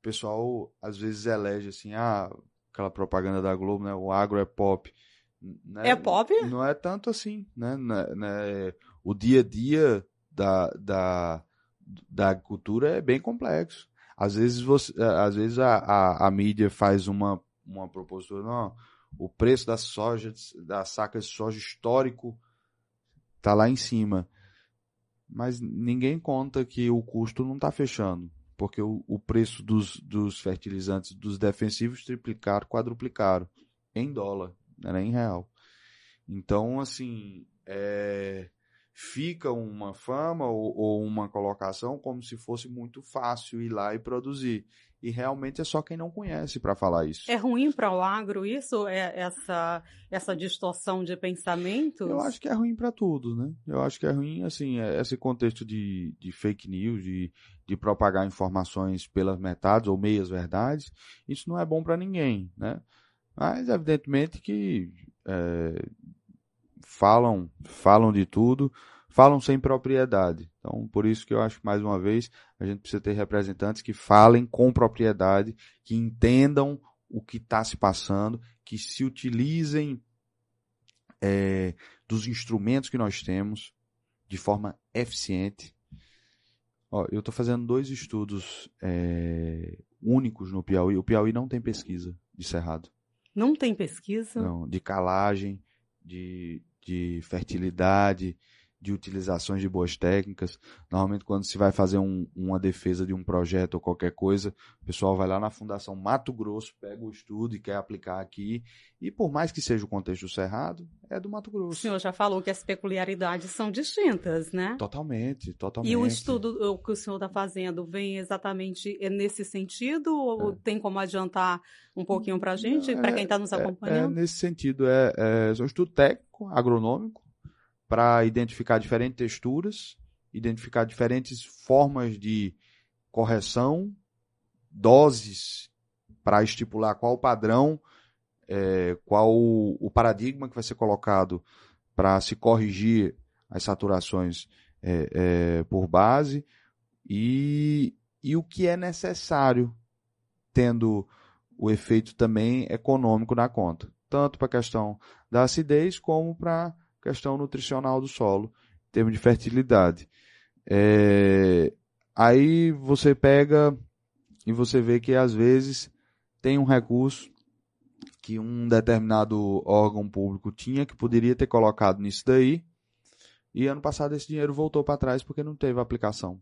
O pessoal às vezes elege assim, ah, aquela propaganda da Globo, né? O agro é pop. Né? É pop? Não é tanto assim, né? né? né? O dia a dia da, da, da agricultura é bem complexo. Às vezes, você, às vezes a, a, a mídia faz uma, uma proposição, não, o preço da soja, da saca de soja histórico está lá em cima. Mas ninguém conta que o custo não está fechando, porque o, o preço dos, dos fertilizantes dos defensivos triplicaram, quadruplicaram em dólar, não era em real. Então, assim, é, fica uma fama ou, ou, uma colocação como se fosse muito fácil ir lá e produzir. E realmente é só quem não conhece para falar isso. É ruim para o agro isso, é essa essa distorção de pensamento? Eu acho que é ruim para tudo, né? Eu acho que é ruim, assim, é esse contexto de, de fake news, de, de propagar informações pelas metades ou meias verdades, isso não é bom para ninguém, né? Mas evidentemente que é, falam, falam de tudo, falam sem propriedade. Então, por isso que eu acho que, mais uma vez, a gente precisa ter representantes que falem com propriedade, que entendam o que está se passando, que se utilizem é, dos instrumentos que nós temos de forma eficiente. Ó, eu estou fazendo dois estudos é, únicos no Piauí. O Piauí não tem pesquisa de cerrado. Não tem pesquisa? Não, de calagem, de, de fertilidade, de utilizações de boas técnicas. Normalmente, quando se vai fazer um, uma defesa de um projeto ou qualquer coisa, o pessoal vai lá na Fundação Mato Grosso, pega o estudo e quer aplicar aqui. E por mais que seja o contexto do Cerrado, é do Mato Grosso. O senhor já falou que as peculiaridades são distintas, né? Totalmente, totalmente. E o estudo que o senhor está fazendo vem exatamente nesse sentido ou é. tem como adiantar um pouquinho para a gente, para quem está nos acompanhando? É, é, nesse sentido, é, é, é um estudo técnico, agronômico, para identificar diferentes texturas, identificar diferentes formas de correção, doses para estipular qual o padrão, é, qual o, o, paradigma que vai ser colocado para se corrigir as saturações é, é, por base e, e o que é necessário, tendo o efeito também econômico na conta, tanto para a questão da acidez como para questão nutricional do solo, em termos de fertilidade. É, aí você pega e você vê que às vezes tem um recurso que um determinado órgão público tinha que poderia ter colocado nisso daí e ano passado esse dinheiro voltou para trás porque não teve aplicação.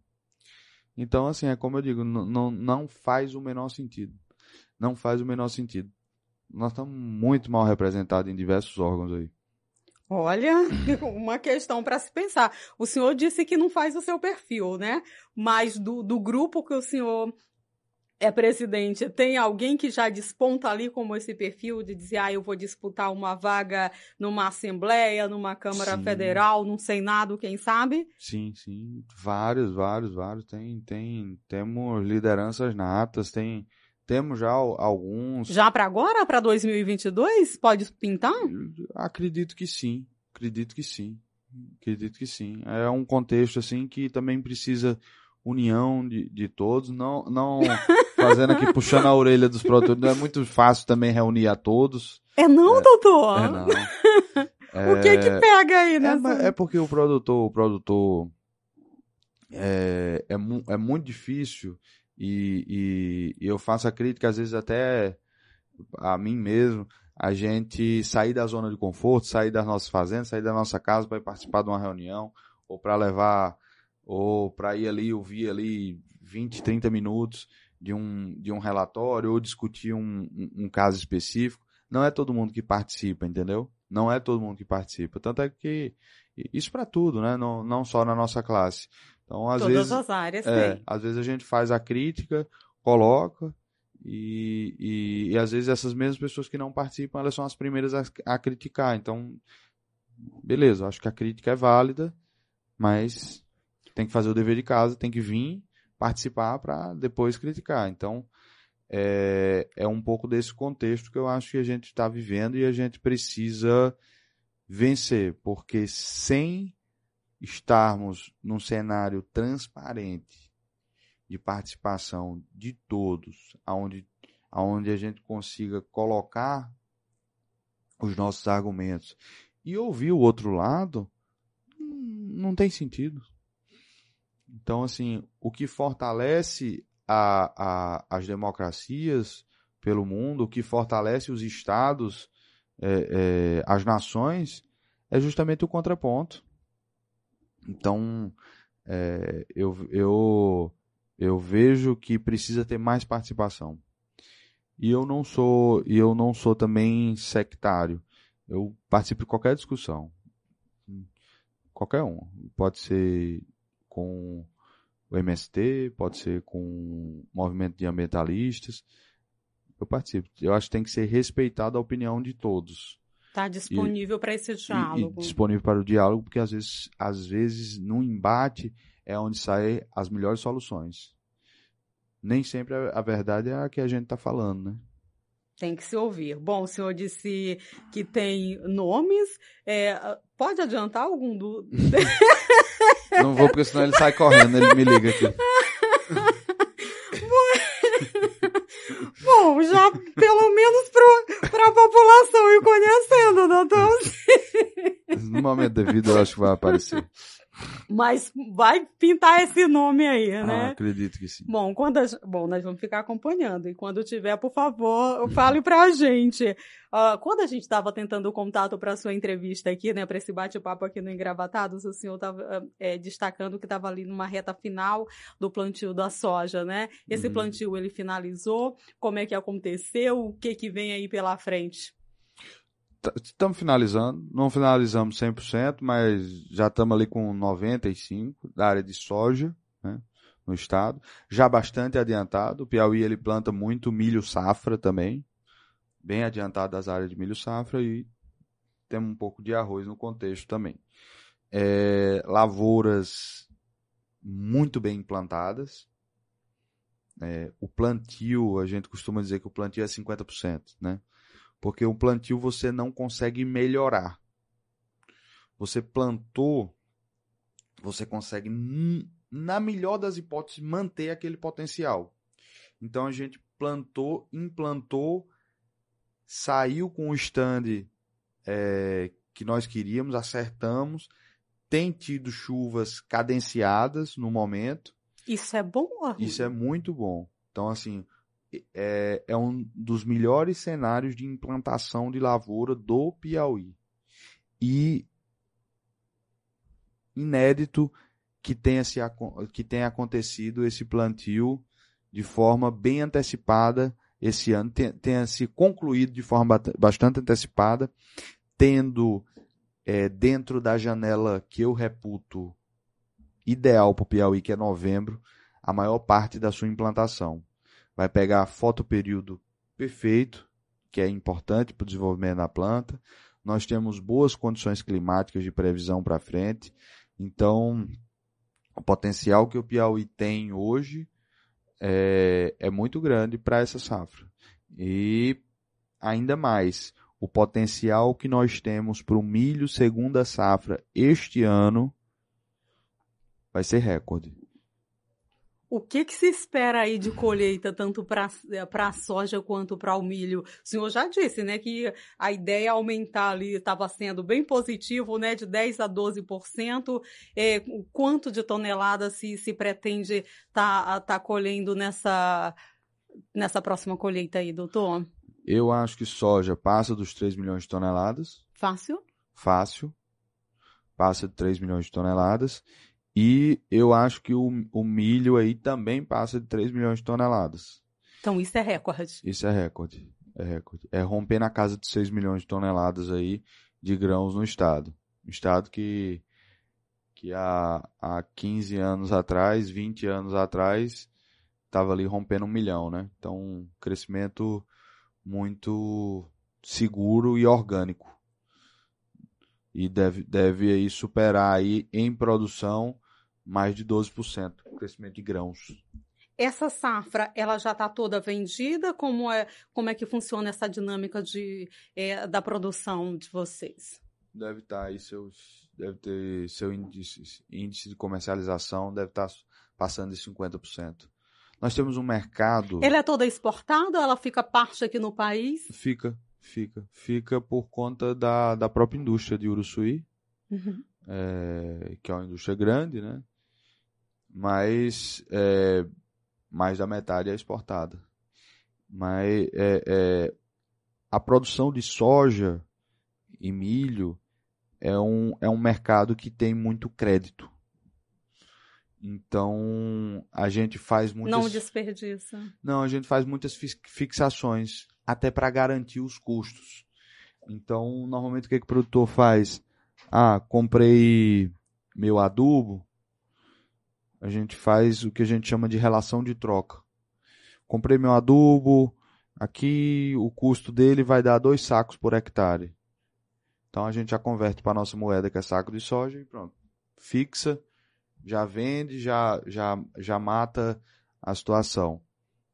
Então, assim, é como eu digo, não, não faz o menor sentido. Não faz o menor sentido. Nós estamos muito mal representados em diversos órgãos aí. Olha, uma questão para se pensar. O senhor disse que não faz o seu perfil, né? Mas do, do grupo que o senhor é presidente, tem alguém que já desponta ali como esse perfil de dizer, ah, eu vou disputar uma vaga numa Assembleia, numa Câmara sim. Federal, num Senado, quem sabe? Sim, sim. Vários, vários, vários. Tem, tem, temos lideranças natas, tem temos já alguns. Já para agora, para 2022? Pode pintar? Acredito que sim. Acredito que sim. Acredito que sim. É um contexto assim que também precisa união de, de todos, não não fazendo aqui puxando a orelha dos produtores, não é muito fácil também reunir a todos. É não, é, doutor? É não. É, o que que pega aí nessa? É, é porque o produtor, o produtor é, é, é muito difícil e, e, eu faço a crítica, às vezes, até a mim mesmo, a gente sair da zona de conforto, sair das nossas fazendas, sair da nossa casa para participar de uma reunião, ou para levar, ou para ir ali ouvir ali 20, 30 minutos de um, de um relatório, ou discutir um, um, um caso específico. Não é todo mundo que participa, entendeu? Não é todo mundo que participa. Tanto é que isso para tudo, né? Não, não só na nossa classe. Então, às Todas vezes, as áreas é, tem. Às vezes a gente faz a crítica, coloca, e, e, e, às vezes essas mesmas pessoas que não participam, elas são as primeiras a, a criticar. Então, beleza, acho que a crítica é válida, mas tem que fazer o dever de casa, tem que vir participar para depois criticar. Então, é, é um pouco desse contexto que eu acho que a gente está vivendo e a gente precisa vencer, porque sem estarmos num cenário transparente de participação de todos, aonde, aonde a gente consiga colocar os nossos argumentos e ouvir o outro lado, não tem sentido. Então, assim, o que fortalece a, a, as democracias pelo mundo, o que fortalece os estados, é, é, as nações, é justamente o contraponto. Então, é, eu, eu, eu vejo que precisa ter mais participação. E eu não sou, e eu não sou também sectário. Eu participo de qualquer discussão. Qualquer um. Pode ser com o MST, pode ser com o movimento de ambientalistas. Eu participo. Eu acho que tem que ser respeitada a opinião de todos. Está disponível para esse diálogo. E, e disponível para o diálogo, porque às vezes, às vezes no embate é onde saem as melhores soluções. Nem sempre a, a verdade é a que a gente está falando, né? Tem que se ouvir. Bom, o senhor disse que tem nomes. É, pode adiantar algum do. Não vou, porque senão ele sai correndo, ele me liga aqui. Bom, já pelo menos para a população ir conhecendo, doutor. No momento devido, eu acho que vai aparecer. Mas vai pintar esse nome aí, né? Ah, acredito que sim. Bom, quando a... Bom, nós vamos ficar acompanhando. E quando tiver, por favor, fale pra gente. Uh, quando a gente estava tentando o contato para sua entrevista aqui, né, para esse bate-papo aqui no Engravatados, o senhor estava uh, é, destacando que estava ali numa reta final do plantio da soja, né? Esse uhum. plantio ele finalizou? Como é que aconteceu? O que que vem aí pela frente? Estamos finalizando, não finalizamos 100%, mas já estamos ali com 95% da área de soja né, no estado, já bastante adiantado. O Piauí ele planta muito milho safra também, bem adiantado das áreas de milho safra e temos um pouco de arroz no contexto também. É, lavouras muito bem implantadas. É, o plantio, a gente costuma dizer que o plantio é 50%, né? Porque o plantio você não consegue melhorar. Você plantou, você consegue, na melhor das hipóteses, manter aquele potencial. Então a gente plantou, implantou, saiu com o stand é, que nós queríamos, acertamos, tem tido chuvas cadenciadas no momento. Isso é bom? Isso é muito bom. Então, assim, é, é um dos melhores cenários de implantação de lavoura do Piauí. E inédito que tenha, se, que tenha acontecido esse plantio de forma bem antecipada esse ano, tenha, tenha se concluído de forma bastante antecipada, tendo é, dentro da janela que eu reputo ideal para o Piauí, que é novembro, a maior parte da sua implantação vai pegar fotoperíodo perfeito, que é importante para o desenvolvimento da planta. Nós temos boas condições climáticas de previsão para frente. Então, o potencial que o Piauí tem hoje é, é muito grande para essa safra. E ainda mais, o potencial que nós temos para o milho segunda safra este ano vai ser recorde. O que, que se espera aí de colheita, tanto para a soja quanto para o milho? O senhor já disse, né, que a ideia é aumentar ali estava sendo bem positivo, né, de 10% a 12%. É, quanto de toneladas se, se pretende estar tá, tá colhendo nessa, nessa próxima colheita aí, doutor? Eu acho que soja passa dos 3 milhões de toneladas. Fácil? Fácil. Passa de 3 milhões de toneladas. E eu acho que o, o milho aí também passa de 3 milhões de toneladas. Então isso é recorde. Isso é recorde. É recorde. É romper na casa de 6 milhões de toneladas aí de grãos no estado. Um estado que, que há, há 15 anos atrás, 20 anos atrás, estava ali rompendo um milhão, né? Então, um crescimento muito seguro e orgânico. E deve, deve aí superar aí em produção mais de 12% crescimento de grãos. Essa safra, ela já está toda vendida? Como é, como é que funciona essa dinâmica de, é, da produção de vocês? Deve estar tá aí seus, deve ter seu índice, índice de comercialização deve estar tá passando de 50%. Nós temos um mercado. Ela é toda exportada ou ela fica parte aqui no país? Fica, fica. Fica por conta da, da própria indústria de Uruçuí, uhum. é, que é uma indústria grande, né? Mas é, mais da metade é exportada. Mas é, é, a produção de soja e milho é um, é um mercado que tem muito crédito. Então, a gente faz muitas. Não desperdiça. Não, a gente faz muitas fixações, até para garantir os custos. Então, normalmente o que, que o produtor faz? Ah, comprei meu adubo, a gente faz o que a gente chama de relação de troca. Comprei meu adubo, aqui o custo dele vai dar dois sacos por hectare. Então a gente já converte para nossa moeda, que é saco de soja, e pronto. Fixa, já vende, já, já, já mata a situação.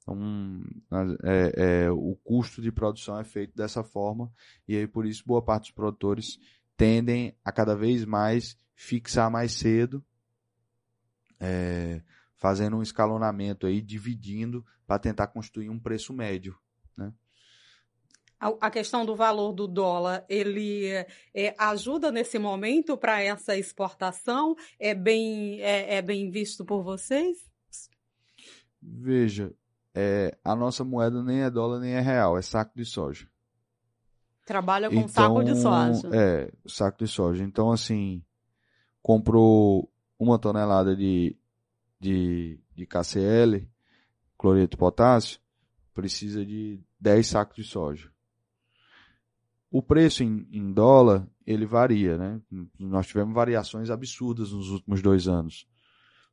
Então, é, é, o custo de produção é feito dessa forma, e aí por isso boa parte dos produtores tendem a cada vez mais fixar mais cedo é, fazendo um escalonamento aí, dividindo para tentar construir um preço médio. Né? a questão do valor do dólar, ele é, ajuda nesse momento para essa exportação? É bem, é, é, bem visto por vocês? Veja, é, a nossa moeda nem é dólar nem é real, é saco de soja. Trabalha com então, saco de soja. É, saco de soja. Então, assim, comprou uma tonelada de, de, de KCL, cloreto de potássio, precisa de 10 sacos de soja. O preço em, em, dólar, ele varia, né? Nós tivemos variações absurdas nos últimos dois anos.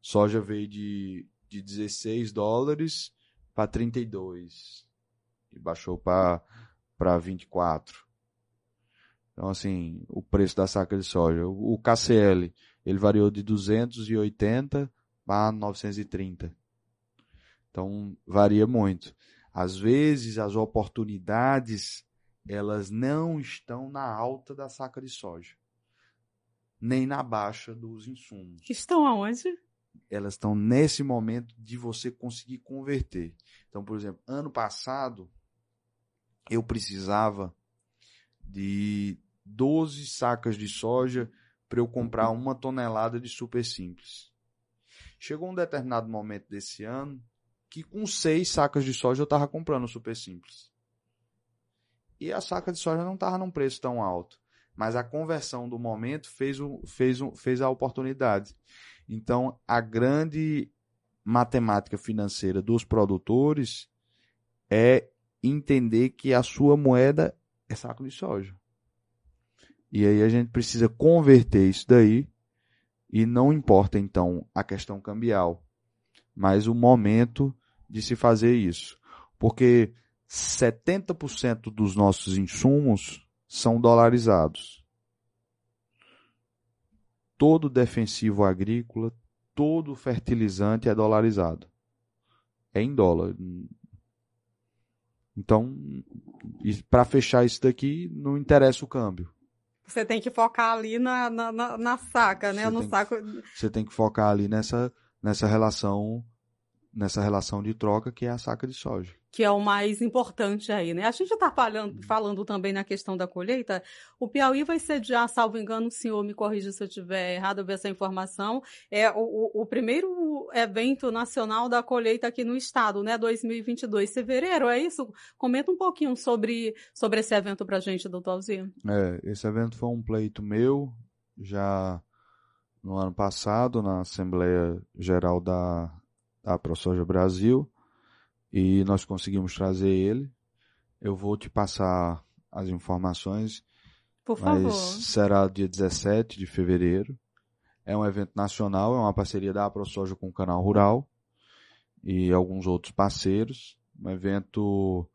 Soja veio de, de 16 dólares para 32 e baixou para 24. Então, assim, o preço da saca de soja. O, o KCL, ele variou de 280 para 930. Então, varia muito. Às vezes, as oportunidades elas não estão na alta da saca de soja, nem na baixa dos insumos. Estão aonde? Elas estão nesse momento de você conseguir converter. Então, por exemplo, ano passado eu precisava de 12 sacas de soja para eu comprar uma tonelada de super simples. Chegou um determinado momento desse ano que com seis sacas de soja eu estava comprando super simples e a saca de soja não estava num preço tão alto. Mas a conversão do momento fez, o, fez, o, fez a oportunidade. Então, a grande matemática financeira dos produtores é entender que a sua moeda é saco de soja. E aí a gente precisa converter isso daí e não importa então a questão cambial, mas o momento de se fazer isso. Porque 70% dos nossos insumos são dolarizados. Todo defensivo agrícola, todo fertilizante é dolarizado. É em dólar. Então, para fechar isso daqui, não interessa o câmbio. Você tem que focar ali na, na, na saca, né? Você no saco. você tem que focar ali nessa, nessa relação nessa relação de troca que é a saca de soja. Que é o mais importante aí, né? A gente está falando, falando também na questão da colheita. O Piauí vai sediar, salvo engano, o senhor me corrija se eu estiver errado, eu ver essa informação. É o, o, primeiro evento nacional da colheita aqui no estado, né? 2022, fevereiro, é isso? Comenta um pouquinho sobre, sobre esse evento para a gente, doutor Alzir. É, esse evento foi um pleito meu, já no ano passado, na Assembleia Geral da da ProSoja Brasil e nós conseguimos trazer ele. Eu vou te passar as informações. Por favor. Mas será dia 17 de fevereiro. É um evento nacional, é uma parceria da ProSoja com o Canal Rural e alguns outros parceiros. Um evento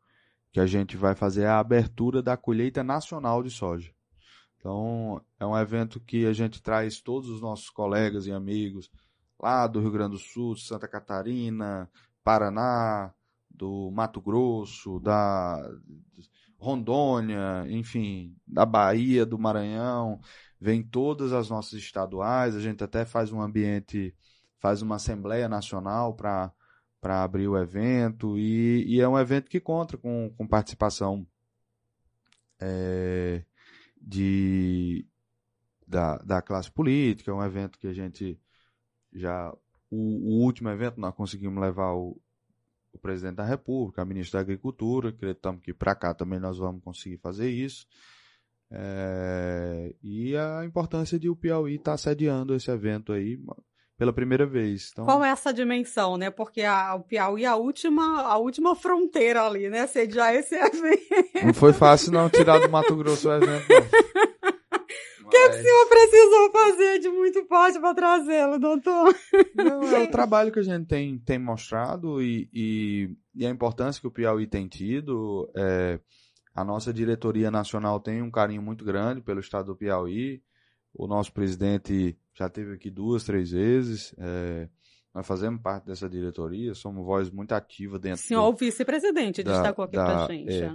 que a gente vai fazer a abertura da colheita nacional de soja. Então, é um evento que a gente traz todos os nossos colegas e amigos lá do Rio Grande do Sul, Santa Catarina, Paraná, do Mato Grosso, da Rondônia, enfim, da Bahia, do Maranhão, vem todas as nossas estaduais, a gente até faz um ambiente, faz uma Assembleia Nacional para para abrir o evento e, e, é um evento que conta com, com participação é, de, da, da classe política, é um evento que a gente já o, o, último evento nós conseguimos levar o, o presidente da República, a ministra da Agricultura, acreditamos que para cá também nós vamos conseguir fazer isso. É, e a importância de o Piauí estar tá sediando esse evento aí pela primeira vez. Então... Qual é essa dimensão, né? Porque a, o Piauí é a última, a última fronteira ali, né? Sediar esse evento. Não foi fácil não tirar do Mato Grosso o evento. O que, é que o senhor precisou fazer de muito forte para trazê-lo, doutor? Não, é o trabalho que a gente tem, tem mostrado e, e, e a importância que o Piauí tem tido. É, a nossa diretoria nacional tem um carinho muito grande pelo estado do Piauí. O nosso presidente já teve aqui duas, três vezes. É, nós fazemos parte dessa diretoria, somos voz muito ativa dentro. Senhor do, vice-presidente destacou aqui da, pra gente. É,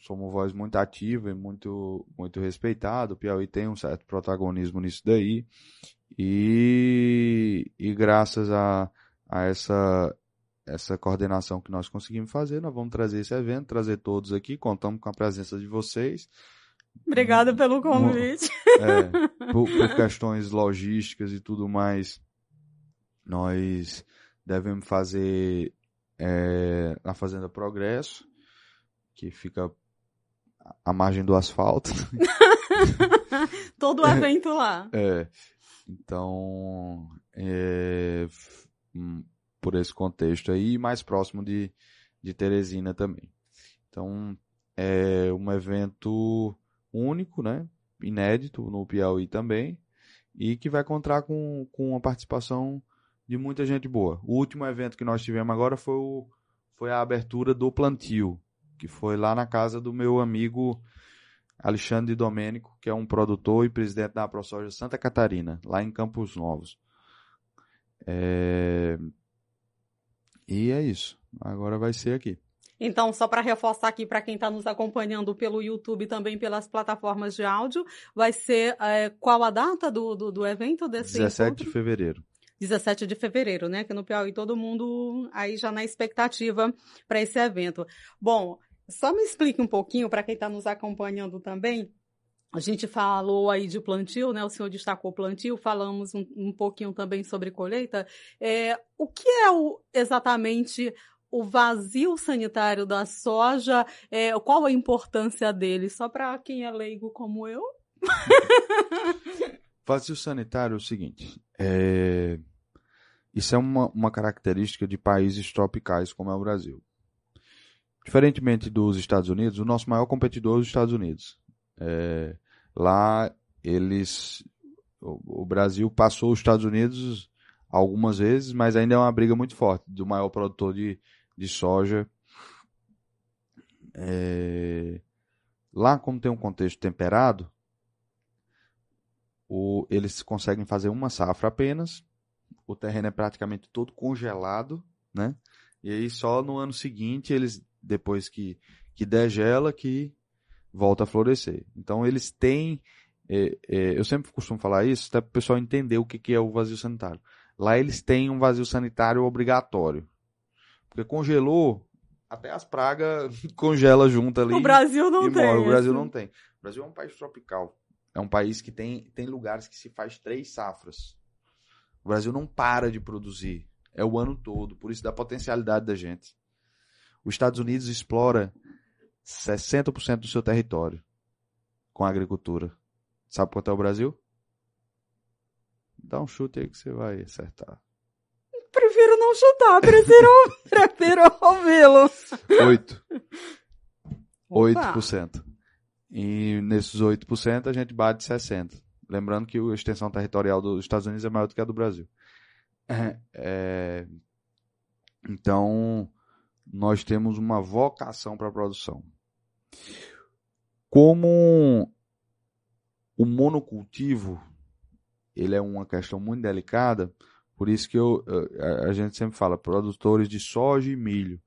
somos voz muito ativa e muito, muito respeitado. O Piauí tem um certo protagonismo nisso daí. E, e graças a, a essa essa coordenação que nós conseguimos fazer, nós vamos trazer esse evento, trazer todos aqui, contamos com a presença de vocês. Obrigada pelo convite. É, por, por questões logísticas e tudo mais, nós devemos fazer é, na Fazenda Progresso, que fica à margem do asfalto. Todo evento lá. É. Então, é, por esse contexto aí, mais próximo de, de Teresina também. Então, é um evento único, né? Inédito no Piauí também, e que vai contar com, com a participação de muita gente boa. O último evento que nós tivemos agora foi, o, foi a abertura do plantio, que foi lá na casa do meu amigo Alexandre Domênico, que é um produtor e presidente da ProSoja Santa Catarina, lá em Campos Novos. É... E é isso. Agora vai ser aqui. Então, só para reforçar aqui para quem está nos acompanhando pelo YouTube e também pelas plataformas de áudio, vai ser é, qual a data do, do, do evento desse 17 encontro? de fevereiro. 17 de fevereiro, né? Que no Piauí todo mundo aí já na expectativa para esse evento. Bom, só me explique um pouquinho para quem está nos acompanhando também. A gente falou aí de plantio, né? O senhor destacou plantio, falamos um, um pouquinho também sobre colheita. É, o que é o, exatamente o vazio sanitário da soja? É, qual a importância dele? Só para quem é leigo como eu. vazio sanitário é o seguinte: é... isso é uma, uma característica de países tropicais como é o Brasil. Diferentemente dos Estados Unidos, o nosso maior competidor é os Estados Unidos. É, lá, eles. O, o, Brasil passou os Estados Unidos algumas vezes, mas ainda é uma briga muito forte do maior produtor de, de soja. É, lá, como tem um contexto temperado, o, eles conseguem fazer uma safra apenas. O terreno é praticamente todo congelado, né? E aí só no ano seguinte eles depois que, que degela, que volta a florescer. Então eles têm, é, é, eu sempre costumo falar isso, até para o pessoal entender o que, que é o vazio sanitário. Lá eles têm um vazio sanitário obrigatório. Porque congelou, até as pragas congela junto ali. O Brasil não tem. Morre. O Brasil não tem. O Brasil é um país tropical. É um país que tem, tem lugares que se faz três safras. O Brasil não para de produzir. É o ano todo. Por isso da potencialidade da gente. Os Estados Unidos explora 60% do seu território com a agricultura. Sabe quanto é o Brasil? Dá um chute aí que você vai acertar. Prefiro não chutar, prefiro, prefiro ouvi-lo. 8. 8%. E nesses 8% a gente bate 60%. Lembrando que a extensão territorial dos Estados Unidos é maior do que a do Brasil. É, é então, nós temos uma vocação para a produção. Como o monocultivo, ele é uma questão muito delicada, por isso que eu, a gente sempre fala, produtores de soja e milho,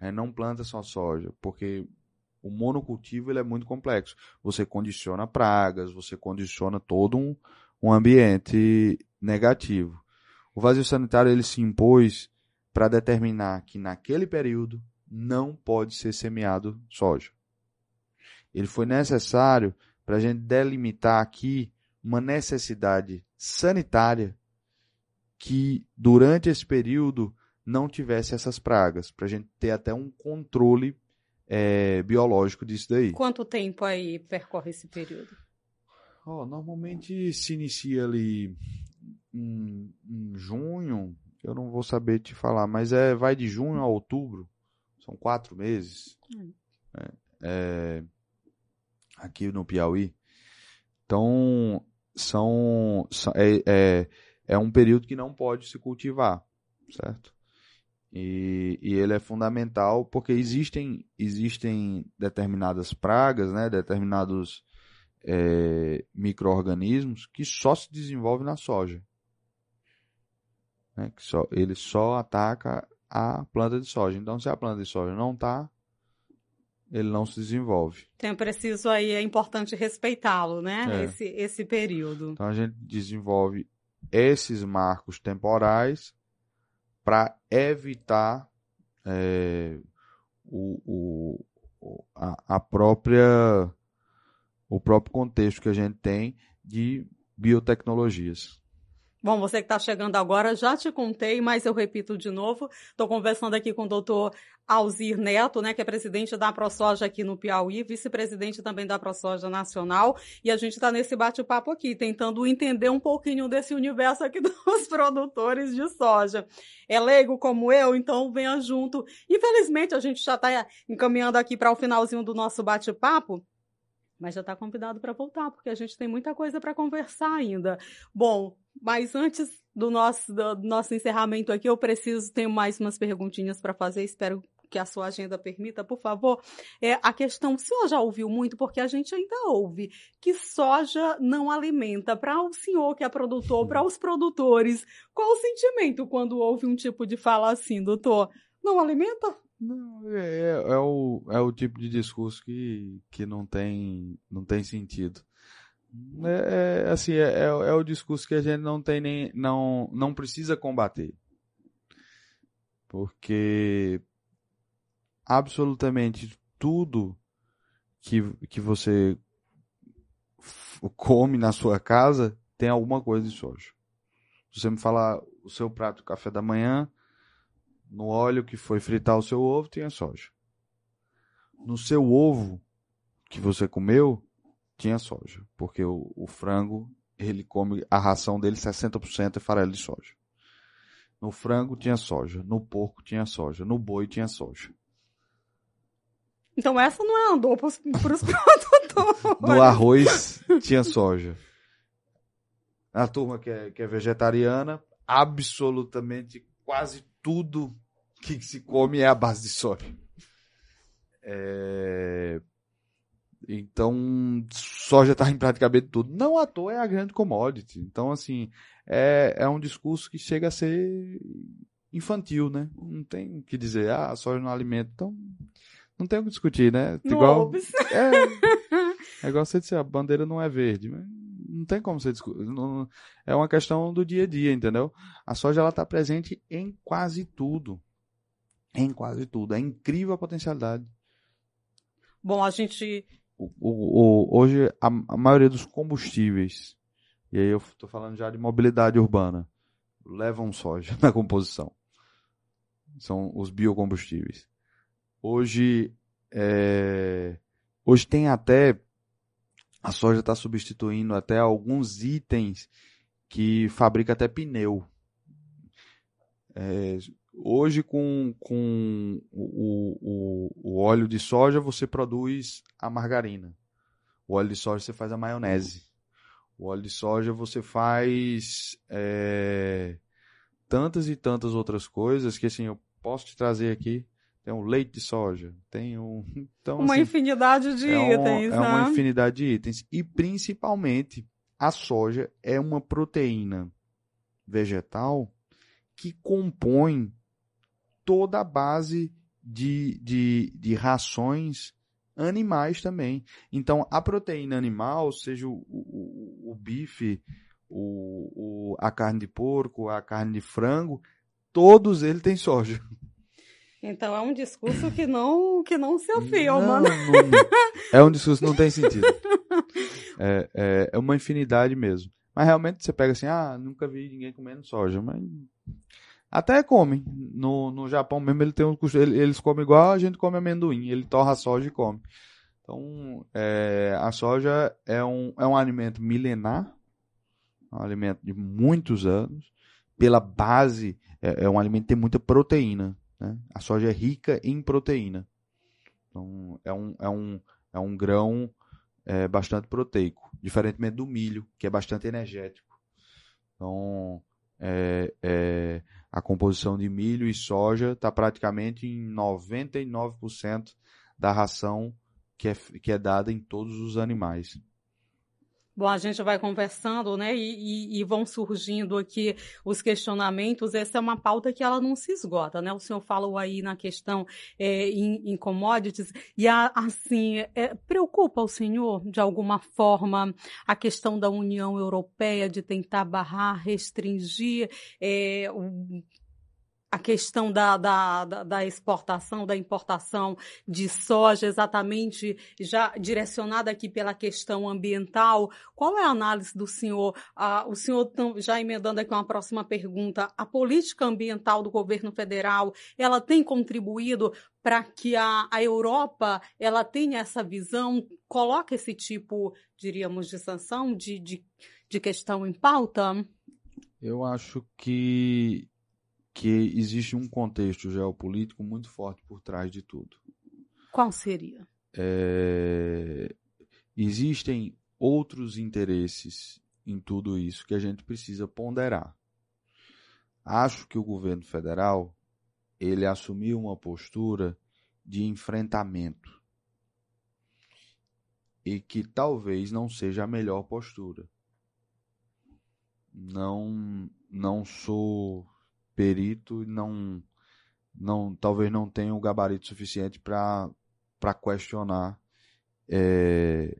né, não planta só soja, porque o monocultivo ele é muito complexo. Você condiciona pragas, você condiciona todo um, um ambiente negativo. O vazio sanitário ele se impôs para determinar que naquele período não pode ser semeado soja. Ele foi necessário para a gente delimitar aqui uma necessidade sanitária que durante esse período não tivesse essas pragas, para a gente ter até um controle é, biológico disso daí. Quanto tempo aí percorre esse período? Oh, normalmente se inicia ali em, em junho, eu não vou saber te falar, mas é vai de junho a outubro, são quatro meses. Hum. É, é, aqui no Piauí. Então, são, é, é, é, um período que não pode se cultivar, certo? E, e ele é fundamental porque existem, existem determinadas pragas, né, determinados é, micro-organismos que só se desenvolvem na soja né, que só, ele só ataca a planta de soja. Então, se a planta de soja não está, ele não se desenvolve. Então, é preciso aí, é importante respeitá-lo, né? É. Esse, esse período. Então, a gente desenvolve esses marcos temporais para evitar é, o, o, a, a própria o próprio contexto que a gente tem de biotecnologias. Bom, você que está chegando agora, já te contei, mas eu repito de novo. Estou conversando aqui com o doutor Alzir Neto, né, que é presidente da ProSoja aqui no Piauí, vice-presidente também da ProSoja Nacional, e a gente está nesse bate-papo aqui, tentando entender um pouquinho desse universo aqui dos produtores de soja. É leigo como eu, então venha junto. Infelizmente, a gente já está encaminhando aqui para o finalzinho do nosso bate-papo, mas já está convidado para voltar, porque a gente tem muita coisa para conversar ainda. Bom, mas antes do nosso, do nosso encerramento aqui, eu preciso, tenho mais umas perguntinhas para fazer, espero que a sua agenda permita, por favor. É a questão, o senhor já ouviu muito, porque a gente ainda ouve, que soja não alimenta. Para o senhor que é produtor, para os produtores, qual o sentimento quando ouve um tipo de fala assim, doutor? Não alimenta? Não, é, é, é, o, é o tipo de discurso que, que não, tem, não tem sentido. É, é assim, é, é, é, o discurso que a gente não tem nem, não, não precisa combater. Porque absolutamente tudo que, que você come na sua casa tem alguma coisa de soja. Se você me falar o seu prato de café da manhã, no óleo que foi fritar o seu ovo, tinha soja. No seu ovo que você comeu, tinha soja. Porque o, o frango, ele come, a ração dele 60% é farelo de soja. No frango tinha soja, no porco tinha soja, no boi tinha soja. Então essa não é andou para os produtores. No arroz tinha soja. A turma que é, que é vegetariana, absolutamente quase tudo que se come é a base de soja. É... Então, soja está em praticamente tudo. Não à toa é a grande commodity. Então, assim, é, é um discurso que chega a ser infantil, né? Não tem o que dizer, ah, soja não alimenta. Então, não tem o que discutir, né? Não igual, é, é igual você dizer, a bandeira não é verde. Não tem como você discutir. É uma questão do dia a dia, entendeu? A soja ela está presente em quase tudo. Em quase tudo. É incrível a potencialidade. Bom, a gente. O, o, hoje, a, a, maioria dos combustíveis, e aí eu estou falando já de mobilidade urbana, levam soja na composição. São os biocombustíveis. Hoje, é, hoje tem até. A soja está substituindo até alguns itens que fabrica até pneu. É, Hoje, com, com o, o, o óleo de soja, você produz a margarina. O óleo de soja você faz a maionese. O óleo de soja você faz é, tantas e tantas outras coisas que assim eu posso te trazer aqui. Tem o leite de soja, tem um, então, uma assim, infinidade de é itens. Um, é uma né? infinidade de itens e principalmente a soja é uma proteína vegetal que compõe toda a base de, de, de rações animais também. Então, a proteína animal, seja o, o, o bife, o, o, a carne de porco, a carne de frango, todos eles têm soja. Então é um discurso que não que não se afirma. Não, não, é um discurso que não tem sentido. É, é, é, uma infinidade mesmo. Mas realmente você pega assim, ah, nunca vi ninguém comendo soja, mas até comem. No, no Japão mesmo ele tem um, eles comem igual a gente come amendoim. Ele torra a soja e come. Então, é, a soja é um, é um alimento milenar, um alimento de muitos anos. Pela base, é, é um alimento que tem muita proteína. Né? A soja é rica em proteína. Então, é um, é um, é um grão é, bastante proteico. Diferentemente do milho, que é bastante energético. Então, é, é, a composição de milho e soja está praticamente em 99% da ração que é, que é dada em todos os animais. Bom, a gente vai conversando, né? E, e, e, vão surgindo aqui os questionamentos. Essa é uma pauta que ela não se esgota, né? O senhor falou aí na questão é, em, em, commodities e a, assim é, preocupa o senhor de alguma forma a questão da União Europeia de tentar barrar, restringir é, o a questão da, da, da, exportação, da importação de soja, exatamente já direcionada aqui pela questão ambiental. Qual é a análise do senhor? Ah, o senhor, já emendando aqui uma próxima pergunta, a política ambiental do governo federal, ela tem contribuído para que a, a Europa ela tenha essa visão, coloque esse tipo, diríamos, de sanção, de, de, de questão em pauta? Eu acho que que existe um contexto geopolítico muito forte por trás de tudo. Qual seria? É... Existem outros interesses em tudo isso que a gente precisa ponderar. Acho que o governo federal ele assumiu uma postura de enfrentamento e que talvez não seja a melhor postura. Não não sou perito não, não, talvez não tenha o gabarito suficiente para questionar é,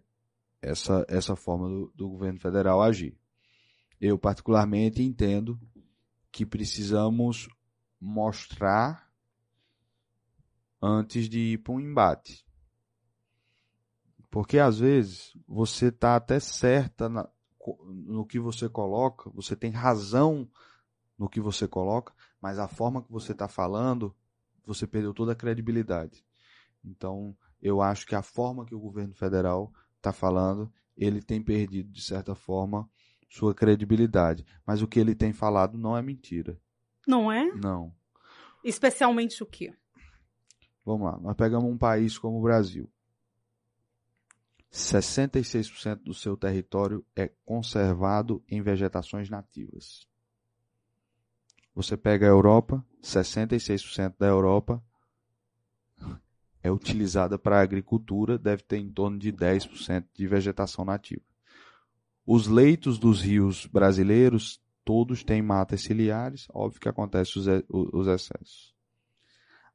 essa, essa forma do, do governo federal agir. Eu, particularmente, entendo que precisamos mostrar antes de ir para um embate. Porque às vezes você está até certa na, no que você coloca, você tem razão no que você coloca, mas a forma que você está falando, você perdeu toda a credibilidade. Então, eu acho que a forma que o governo federal está falando, ele tem perdido, de certa forma, sua credibilidade. Mas o que ele tem falado não é mentira. Não é? Não. Especialmente o quê? Vamos lá, nós pegamos um país como o Brasil. 66% do seu território é conservado em vegetações nativas. Você pega a Europa, 66% da Europa é utilizada para agricultura, deve ter em torno de 10% de vegetação nativa. Os leitos dos rios brasileiros, todos têm matas ciliares, óbvio que acontece os, os excessos.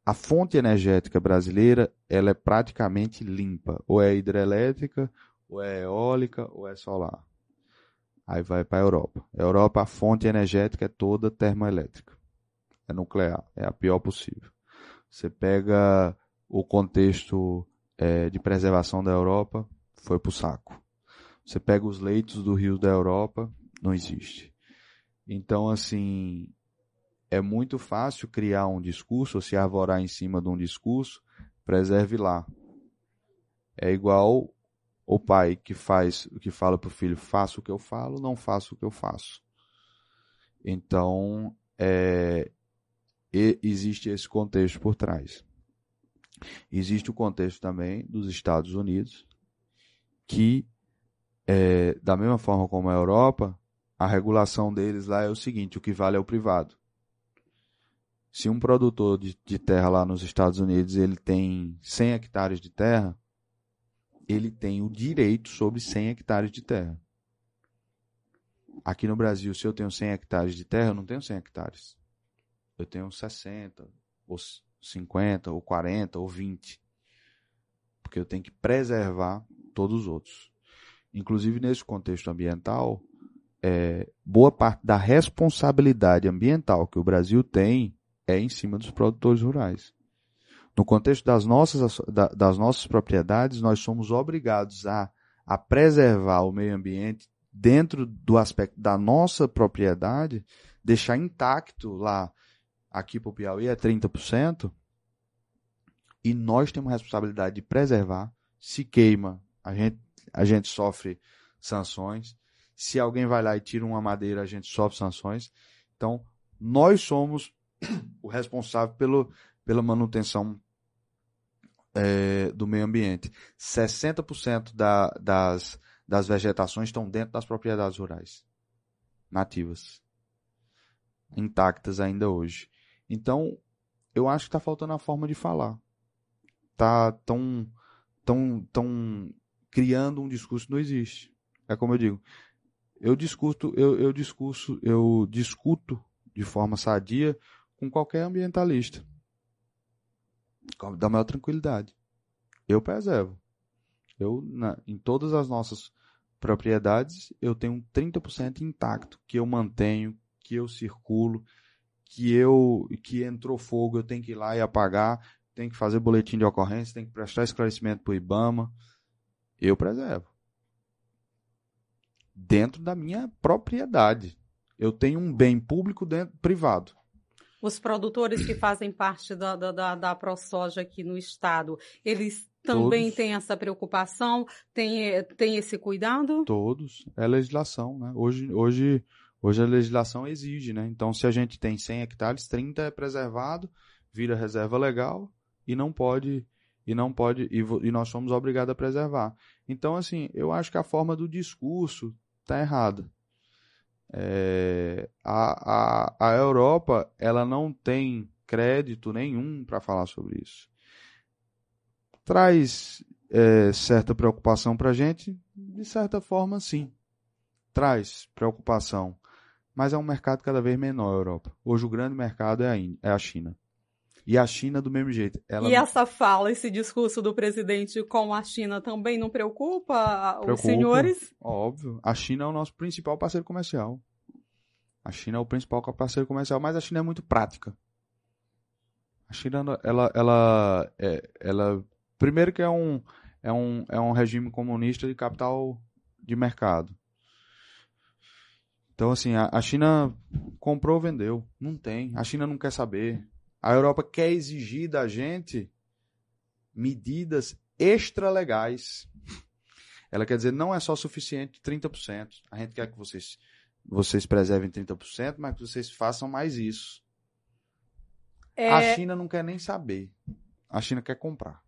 A fonte energética brasileira, ela é praticamente limpa, ou é hidrelétrica, ou é eólica, ou é solar. Aí vai para a Europa. A Europa, a fonte energética é toda termoelétrica. É nuclear. É a pior possível. Você pega o contexto é, de preservação da Europa, foi para o saco. Você pega os leitos do rio da Europa, não existe. Então, assim, é muito fácil criar um discurso, ou se arvorar em cima de um discurso, preserve lá. É igual o pai que faz, que fala para o filho, faça o que eu falo, não faça o que eu faço. Então, é, existe esse contexto por trás. Existe o contexto também dos Estados Unidos, que, é, da mesma forma como a Europa, a regulação deles lá é o seguinte: o que vale é o privado. Se um produtor de, de terra lá nos Estados Unidos ele tem 100 hectares de terra, ele tem o direito sobre 100 hectares de terra. Aqui no Brasil, se eu tenho 100 hectares de terra, eu não tenho 100 hectares. Eu tenho 60, ou 50, ou 40, ou 20. Porque eu tenho que preservar todos os outros. Inclusive, nesse contexto ambiental, é, boa parte da responsabilidade ambiental que o Brasil tem é em cima dos produtores rurais. No contexto das nossas, das nossas propriedades, nós somos obrigados a, a preservar o meio ambiente dentro do aspecto da nossa propriedade, deixar intacto lá, aqui para o Piauí é 30%, e nós temos a responsabilidade de preservar. Se queima, a gente, a gente sofre sanções. Se alguém vai lá e tira uma madeira, a gente sofre sanções. Então, nós somos o responsável pelo, pela manutenção é, do meio ambiente. 60% da, das, das vegetações estão dentro das propriedades rurais, nativas, intactas ainda hoje. Então, eu acho que está faltando a forma de falar. Tá tão, tão, tão criando um discurso que não existe. É como eu digo. Eu discuto, eu, eu discurso, eu discuto de forma sadia com qualquer ambientalista da maior tranquilidade. Eu preservo. Eu, na, em todas as nossas propriedades, eu tenho 30% intacto, que eu mantenho, que eu circulo, que eu que entrou fogo, eu tenho que ir lá e apagar, tenho que fazer boletim de ocorrência, tenho que prestar esclarecimento para o IBAMA, eu preservo. Dentro da minha propriedade. Eu tenho um bem público dentro privado. Os produtores que fazem parte da, da, da, ProSoja aqui no estado, eles também Todos. têm essa preocupação, têm, têm esse cuidado? Todos. É legislação, né? Hoje, hoje, hoje a legislação exige, né? Então, se a gente tem 100 hectares, 30 é preservado, vira reserva legal e não pode e não pode e, e nós somos obrigados a preservar. Então, assim, eu acho que a forma do discurso está errada. É, a, a, a Europa ela não tem crédito nenhum para falar sobre isso. Traz é, certa preocupação para a gente, de certa forma, sim. Traz preocupação. Mas é um mercado cada vez menor a Europa. Hoje o grande mercado é a, é a China. E a China do mesmo jeito. Ela... E essa fala, esse discurso do presidente com a China também não preocupa, preocupa os senhores? Óbvio. A China é o nosso principal parceiro comercial. A China é o principal parceiro comercial, mas a China é muito prática. A China, ela, ela, é, ela, primeiro que é um, é um, é um regime comunista de capital de mercado. Então, assim, a, a China comprou, vendeu. Não tem. A China não quer saber. A Europa quer exigir da gente medidas extralegais. Ela quer dizer, não é só suficiente 30%. A gente quer que vocês vocês preservem 30%, mas que vocês façam mais isso. É... A China não quer nem saber. A China quer comprar.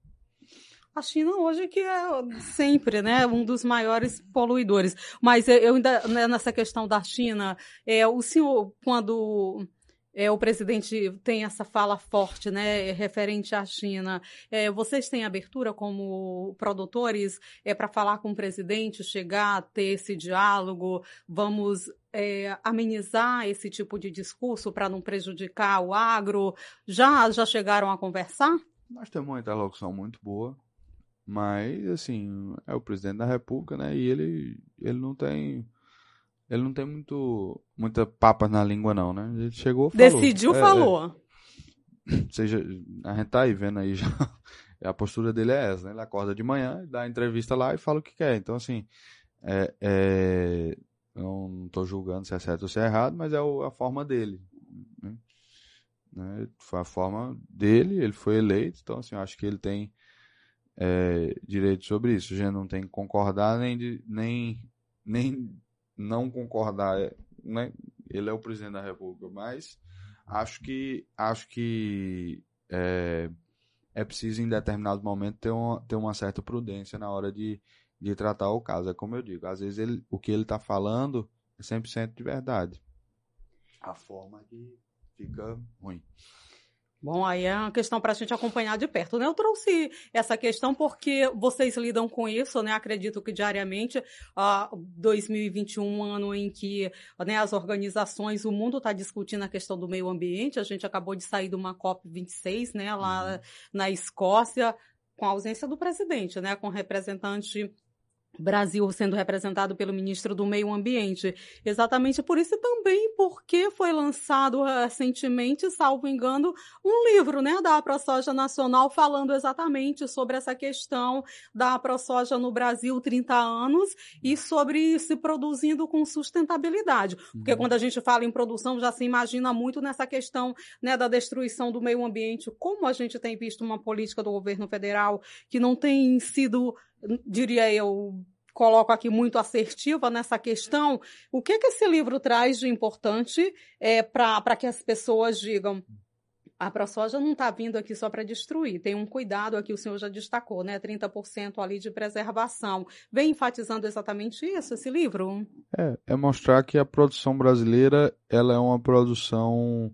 A China hoje que é sempre, né, um dos maiores poluidores. Mas eu ainda né, nessa questão da China, é o senhor quando é, o presidente tem essa fala forte, né, referente à China. É, vocês têm abertura como produtores é, para falar com o presidente, chegar, ter esse diálogo? Vamos é, amenizar esse tipo de discurso para não prejudicar o agro? Já, já chegaram a conversar? Nós temos uma interlocução muito boa, mas, assim, é o presidente da República, né, e ele, ele não tem ele não tem muito muita papa na língua, não, né? Ele chegou falou. Decidiu, é, falou. É, seja, a gente tá aí vendo aí já. A postura dele é essa, né? Ele acorda de manhã, dá a entrevista lá e fala o que quer. Então, assim, é, é, eu não estou julgando se é certo ou se é errado, mas é o, a forma dele. Né? né? Foi a forma dele, ele foi eleito, então, assim, eu acho que ele tem é, direito sobre isso. A gente não tem que concordar nem, de, nem, nem não concordar, né? ele é o presidente da República, mas acho que acho que é, é preciso em determinado momento ter uma, ter uma certa prudência na hora de, de tratar o caso. É como eu digo, às vezes ele, o que ele está falando é 100% de verdade. A forma que fica ruim. Bom, aí é uma questão para a gente acompanhar de perto, né? Eu trouxe essa questão porque vocês lidam com isso, né? Acredito que diariamente, uh, 2021, um ano em que né, as organizações, o mundo está discutindo a questão do meio ambiente. A gente acabou de sair de uma COP26, né? Lá uhum. na Escócia, com a ausência do presidente, né? Com representante Brasil sendo representado pelo ministro do Meio Ambiente. Exatamente por isso e também porque foi lançado recentemente, salvo engano, um livro né, da ProSoja Nacional falando exatamente sobre essa questão da ProSoja no Brasil 30 anos e sobre se produzindo com sustentabilidade. Porque uhum. quando a gente fala em produção, já se imagina muito nessa questão né, da destruição do meio ambiente, como a gente tem visto uma política do governo federal que não tem sido diria eu, coloco aqui muito assertiva nessa questão. O que, que esse livro traz de importante é, para que as pessoas digam? A ProSoja não está vindo aqui só para destruir, tem um cuidado aqui, o senhor já destacou, né? 30% ali de preservação. Vem enfatizando exatamente isso, esse livro? É, é mostrar que a produção brasileira ela é uma produção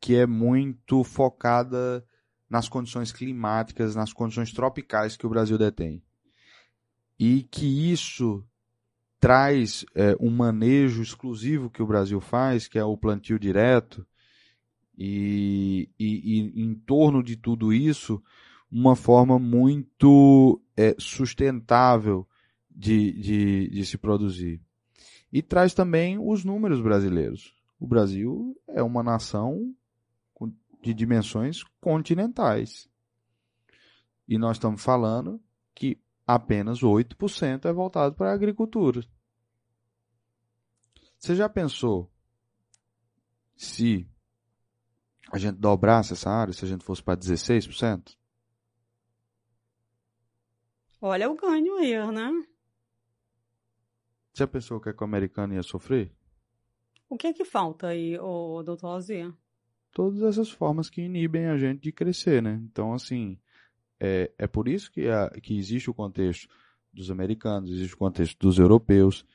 que é muito focada nas condições climáticas, nas condições tropicais que o Brasil detém. E que isso traz é, um manejo exclusivo que o Brasil faz, que é o plantio direto, e, e, e em torno de tudo isso, uma forma muito é, sustentável de, de, de se produzir. E traz também os números brasileiros. o Brasil é uma nação de dimensões continentais. E nós estamos falando que apenas 8% é voltado para a agricultura. Você já pensou se a gente dobrasse essa área, se a gente fosse para 16%? Olha o ganho aí, né? Já pensou o que, é que o americano ia sofrer? O que é que falta aí, o doutor Alzia? Todas essas formas que inibem a gente de crescer, né? Então, assim, é, é por isso que, a, que existe o contexto dos americanos, existe o contexto dos europeus.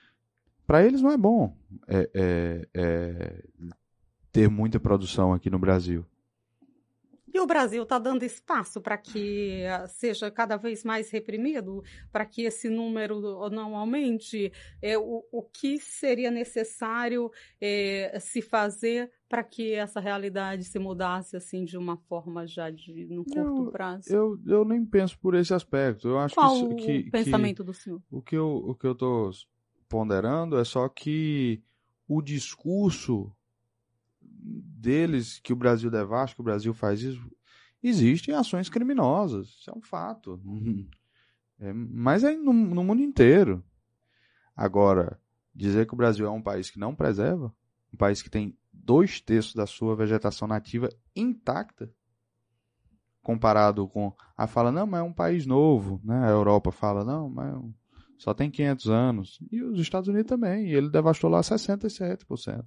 Para eles não é bom é, é, é, ter muita produção aqui no Brasil. E o Brasil está dando espaço para que eh, seja cada vez mais reprimido, para que esse número não aumente? É, o, o que seria necessário é, se fazer para que essa realidade se mudasse assim de uma forma já de no curto eu, prazo? Eu, eu nem penso por esse aspecto. Eu acho Qual que, o pensamento que, do senhor? O que eu o que eu estou ponderando é só que o discurso deles que o Brasil devasta, que o Brasil faz isso, existem ações criminosas. Isso é um fato. Uhum. É, mas é no, no mundo inteiro. Agora, dizer que o Brasil é um país que não preserva, um país que tem dois terços da sua vegetação nativa intacta, comparado com a fala, não, mas é um país novo, né? A Europa fala, não, mas só tem 500 anos. E os Estados Unidos também, e ele devastou lá 67%.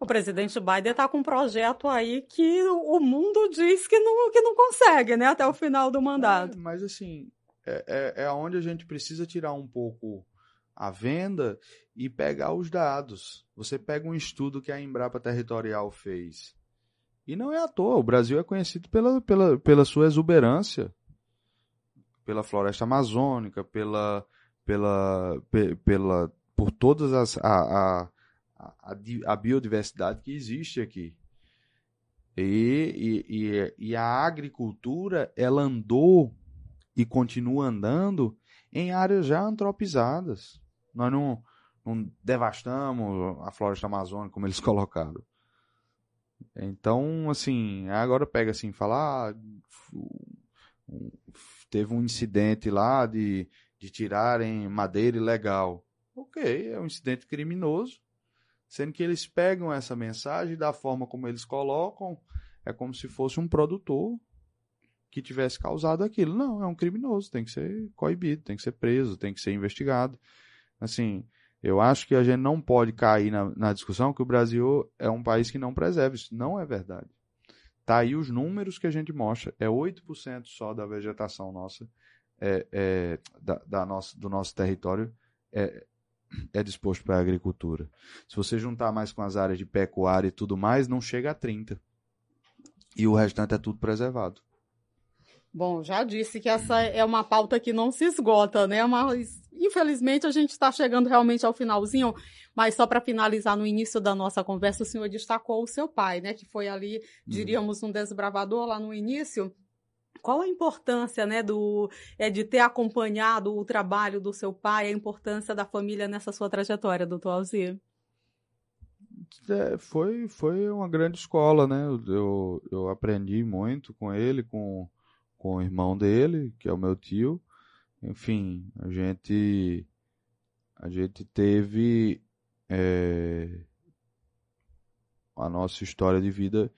O presidente Biden está com um projeto aí que o mundo diz que não, que não consegue, né? Até o final do mandato. É, mas assim, é, é, é onde a gente precisa tirar um pouco a venda e pegar os dados. Você pega um estudo que a Embrapa Territorial fez. E não é à toa, o Brasil é conhecido pela, pela, pela sua exuberância, pela floresta amazônica, pela, pela, pela, por todas as, a, a a, a biodiversidade que existe aqui. E, e, e, a agricultura, ela andou e continua andando em áreas já antropizadas. Nós não, não devastamos a floresta amazônica como eles colocaram. Então, assim, agora pega assim, falar, ah, teve um incidente lá de, de tirarem madeira ilegal. Ok, é um incidente criminoso, Sendo que eles pegam essa mensagem da forma como eles colocam, é como se fosse um produtor que tivesse causado aquilo. Não, é um criminoso, tem que ser coibido, tem que ser preso, tem que ser investigado. Assim, eu acho que a gente não pode cair na, na discussão que o Brasil é um país que não preserva. Isso não é verdade. Tá aí os números que a gente mostra. É 8% só da vegetação nossa, é, é, da, da nossa, do nosso território é, é disposto para a agricultura. Se você juntar mais com as áreas de pecuária e tudo mais, não chega a 30. E o restante é tudo preservado. Bom, já disse que essa é uma pauta que não se esgota, né? Mas infelizmente a gente está chegando realmente ao finalzinho. Mas só para finalizar, no início da nossa conversa, o senhor destacou o seu pai, né? Que foi ali, uhum. diríamos, um desbravador lá no início. Qual a importância, né, do, é, de ter acompanhado o trabalho do seu pai, a importância da família nessa sua trajetória, doutor Alzir? É, foi, foi uma grande escola, né? Eu, eu aprendi muito com ele, com, com o irmão dele, que é o meu tio. Enfim, a gente, a gente teve é, a nossa história de vida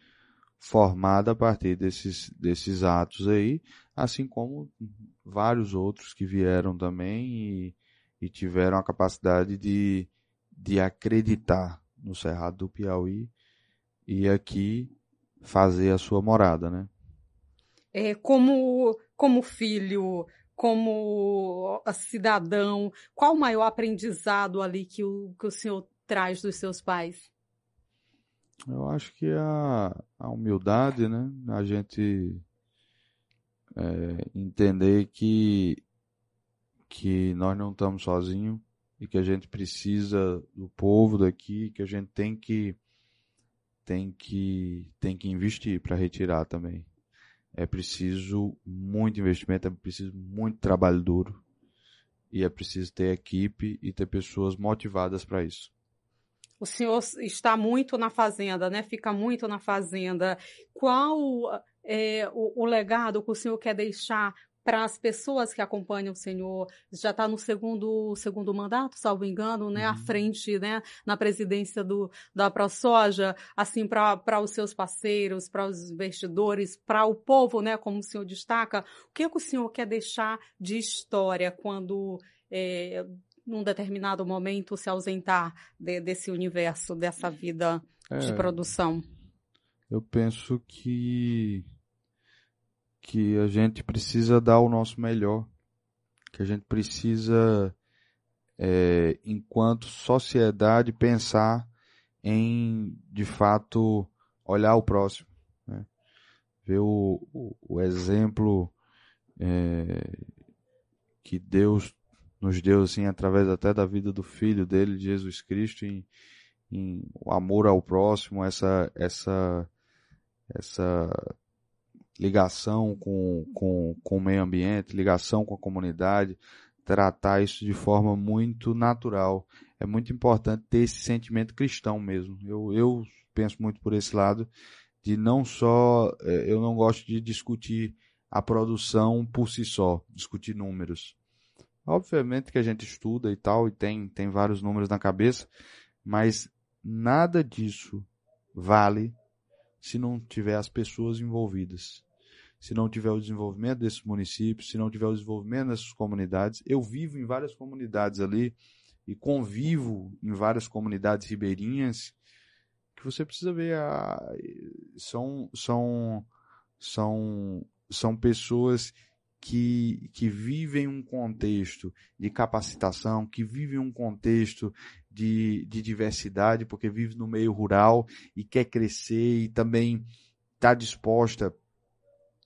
formada a partir desses, desses atos aí, assim como vários outros que vieram também e, e tiveram a capacidade de, de acreditar no Cerrado do Piauí e aqui fazer a sua morada, né? É, como, como filho, como cidadão, qual o maior aprendizado ali que o, que o senhor traz dos seus pais? Eu acho que a, a humildade, né? A gente é, entender que, que nós não estamos sozinhos e que a gente precisa do povo daqui, que a gente tem que tem que tem que investir para retirar também. É preciso muito investimento, é preciso muito trabalho duro e é preciso ter equipe e ter pessoas motivadas para isso. O senhor está muito na fazenda, né? Fica muito na fazenda. Qual é, o, o legado que o senhor quer deixar para as pessoas que acompanham o senhor, já está no segundo, segundo mandato, salvo engano, né, uhum. à frente, né, na presidência do, da ProSoja, assim, para os seus parceiros, para os investidores, para o povo, né, como o senhor destaca, o que, é que o senhor quer deixar de história quando, é, num determinado momento, se ausentar de, desse universo, dessa vida é, de produção? Eu penso que que a gente precisa dar o nosso melhor, que a gente precisa, é, enquanto sociedade, pensar em, de fato, olhar o próximo. Né? Ver o, o, o exemplo é, que Deus nos deu, assim, através até da vida do Filho dele, Jesus Cristo, em, em o amor ao próximo, essa, essa, essa ligação com, com, com o meio ambiente, ligação com a comunidade, tratar isso de forma muito natural. É muito importante ter esse sentimento cristão mesmo. Eu, eu penso muito por esse lado de não só, é, eu não gosto de discutir a produção por si só, discutir números. Obviamente que a gente estuda e tal, e tem, tem vários números na cabeça, mas nada disso vale se não tiver as pessoas envolvidas se não tiver o desenvolvimento desses municípios, se não tiver o desenvolvimento dessas comunidades. Eu vivo em várias comunidades ali e convivo em várias comunidades ribeirinhas que você precisa ver a, são são são são pessoas que, que vivem um contexto de capacitação, que vivem um contexto de, de diversidade, porque vive no meio rural e quer crescer e também está disposta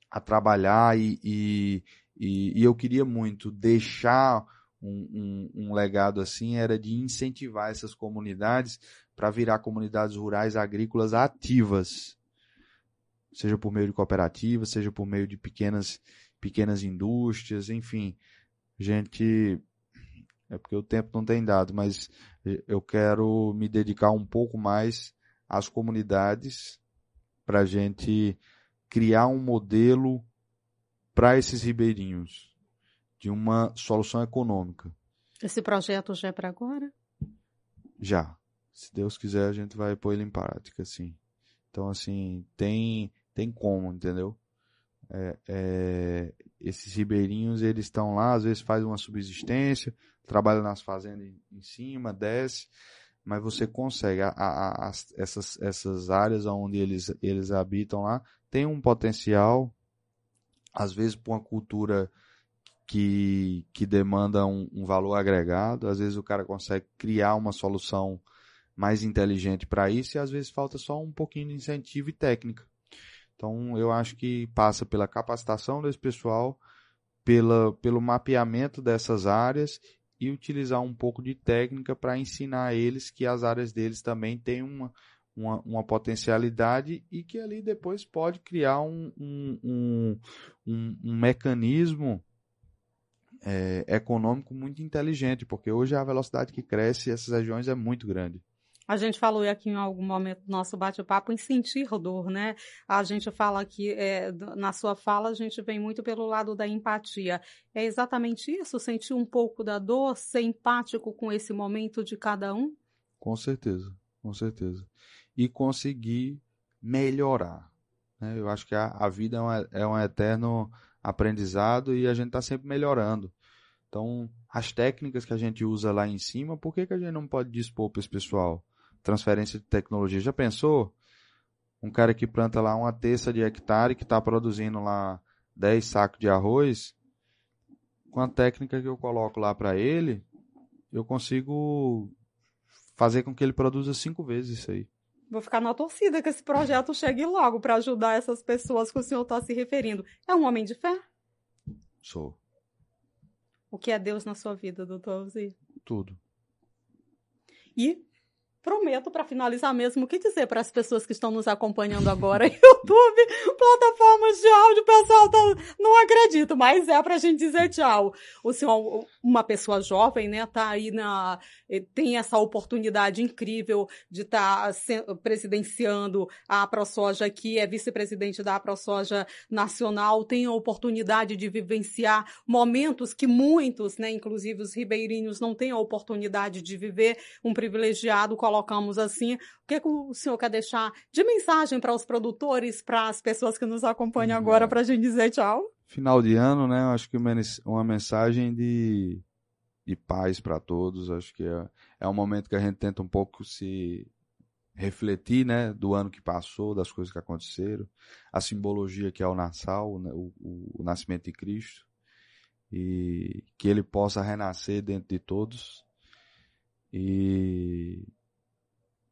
a trabalhar e, e, e, eu queria muito deixar um, um, um, legado assim, era de incentivar essas comunidades para virar comunidades rurais agrícolas ativas, seja por meio de cooperativas, seja por meio de pequenas, pequenas indústrias, enfim. Gente, é porque o tempo não tem dado, mas eu quero me dedicar um pouco mais às comunidades para a gente criar um modelo para esses ribeirinhos de uma solução econômica. Esse projeto já é para agora? Já. Se Deus quiser, a gente vai pôr ele em prática, sim. Então, assim, tem, tem como, entendeu? É, é, esses ribeirinhos, eles estão lá, às vezes faz uma subsistência, trabalha nas fazendas em cima, desce, mas você consegue, a, a, a, essas, essas áreas onde eles, eles habitam lá, tem um potencial, às vezes por uma cultura que, que demanda um, um valor agregado, às vezes o cara consegue criar uma solução mais inteligente para isso e às vezes falta só um pouquinho de incentivo e técnica. Então eu acho que passa pela capacitação desse pessoal, pela, pelo mapeamento dessas áreas e utilizar um pouco de técnica para ensinar eles que as áreas deles também têm uma, uma, uma potencialidade e que ali depois pode criar um, um, um, um, um mecanismo é, econômico muito inteligente, porque hoje a velocidade que cresce essas regiões é muito grande. A gente falou aqui em algum momento do nosso bate-papo em sentir dor, né? A gente fala aqui, é, na sua fala, a gente vem muito pelo lado da empatia. É exatamente isso? Sentir um pouco da dor, ser empático com esse momento de cada um? Com certeza, com certeza e conseguir melhorar. Né? Eu acho que a, a vida é um, é um eterno aprendizado e a gente está sempre melhorando. Então, as técnicas que a gente usa lá em cima, por que, que a gente não pode dispor para esse pessoal? Transferência de tecnologia. Já pensou? Um cara que planta lá uma terça de hectare, que está produzindo lá 10 sacos de arroz, com a técnica que eu coloco lá para ele, eu consigo fazer com que ele produza cinco vezes isso aí. Vou ficar na torcida que esse projeto chegue logo para ajudar essas pessoas que o senhor está se referindo. É um homem de fé? Sou. O que é Deus na sua vida, doutor Alzir? Tudo. E prometo, para finalizar mesmo, o que dizer para as pessoas que estão nos acompanhando agora, YouTube, plataformas de áudio, pessoal, tá, não acredito, mas é para a gente dizer tchau. O senhor, uma pessoa jovem, né, tá aí na, eh, tem essa oportunidade incrível de estar tá presidenciando a ProSoja aqui, é vice-presidente da ProSoja Nacional, tem a oportunidade de vivenciar momentos que muitos, né, inclusive os ribeirinhos, não têm a oportunidade de viver, um privilegiado colocamos assim. O que, que o senhor quer deixar de mensagem para os produtores, para as pessoas que nos acompanham agora, para a gente dizer tchau? Final de ano, né? Acho que uma mensagem de, de paz para todos. Acho que é, é um momento que a gente tenta um pouco se refletir, né, do ano que passou, das coisas que aconteceram, a simbologia que é o Nassau, né, o, o, o nascimento de Cristo, e que ele possa renascer dentro de todos. E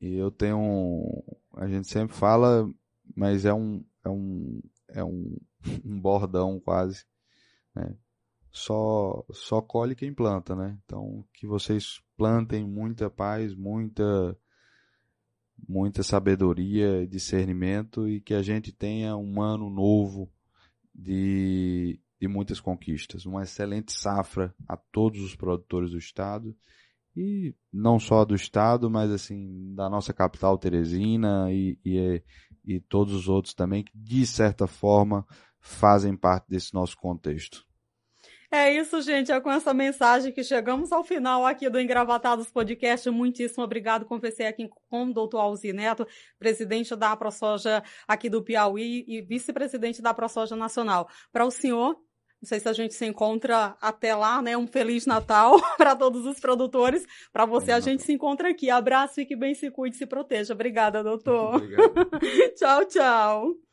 e eu tenho um, a gente sempre fala, mas é um é um é um, um bordão quase, né? Só só colhe quem planta, né? Então que vocês plantem muita paz, muita muita sabedoria, discernimento e que a gente tenha um ano novo de, de muitas conquistas, uma excelente safra a todos os produtores do estado e não só do estado, mas assim da nossa capital Teresina e, e, e todos os outros também que de certa forma fazem parte desse nosso contexto. É isso, gente. É com essa mensagem que chegamos ao final aqui do Engravatados Podcast. Muitíssimo obrigado. Conversei aqui com o doutor Alzi Neto, presidente da ProSoja aqui do Piauí e vice-presidente da ProSoja Nacional. Para o senhor, não sei se a gente se encontra até lá, né? Um Feliz Natal para todos os produtores. Para você, a gente se encontra aqui. Abraço, fique bem, se cuide, se proteja. Obrigada, doutor. Obrigado. tchau, tchau.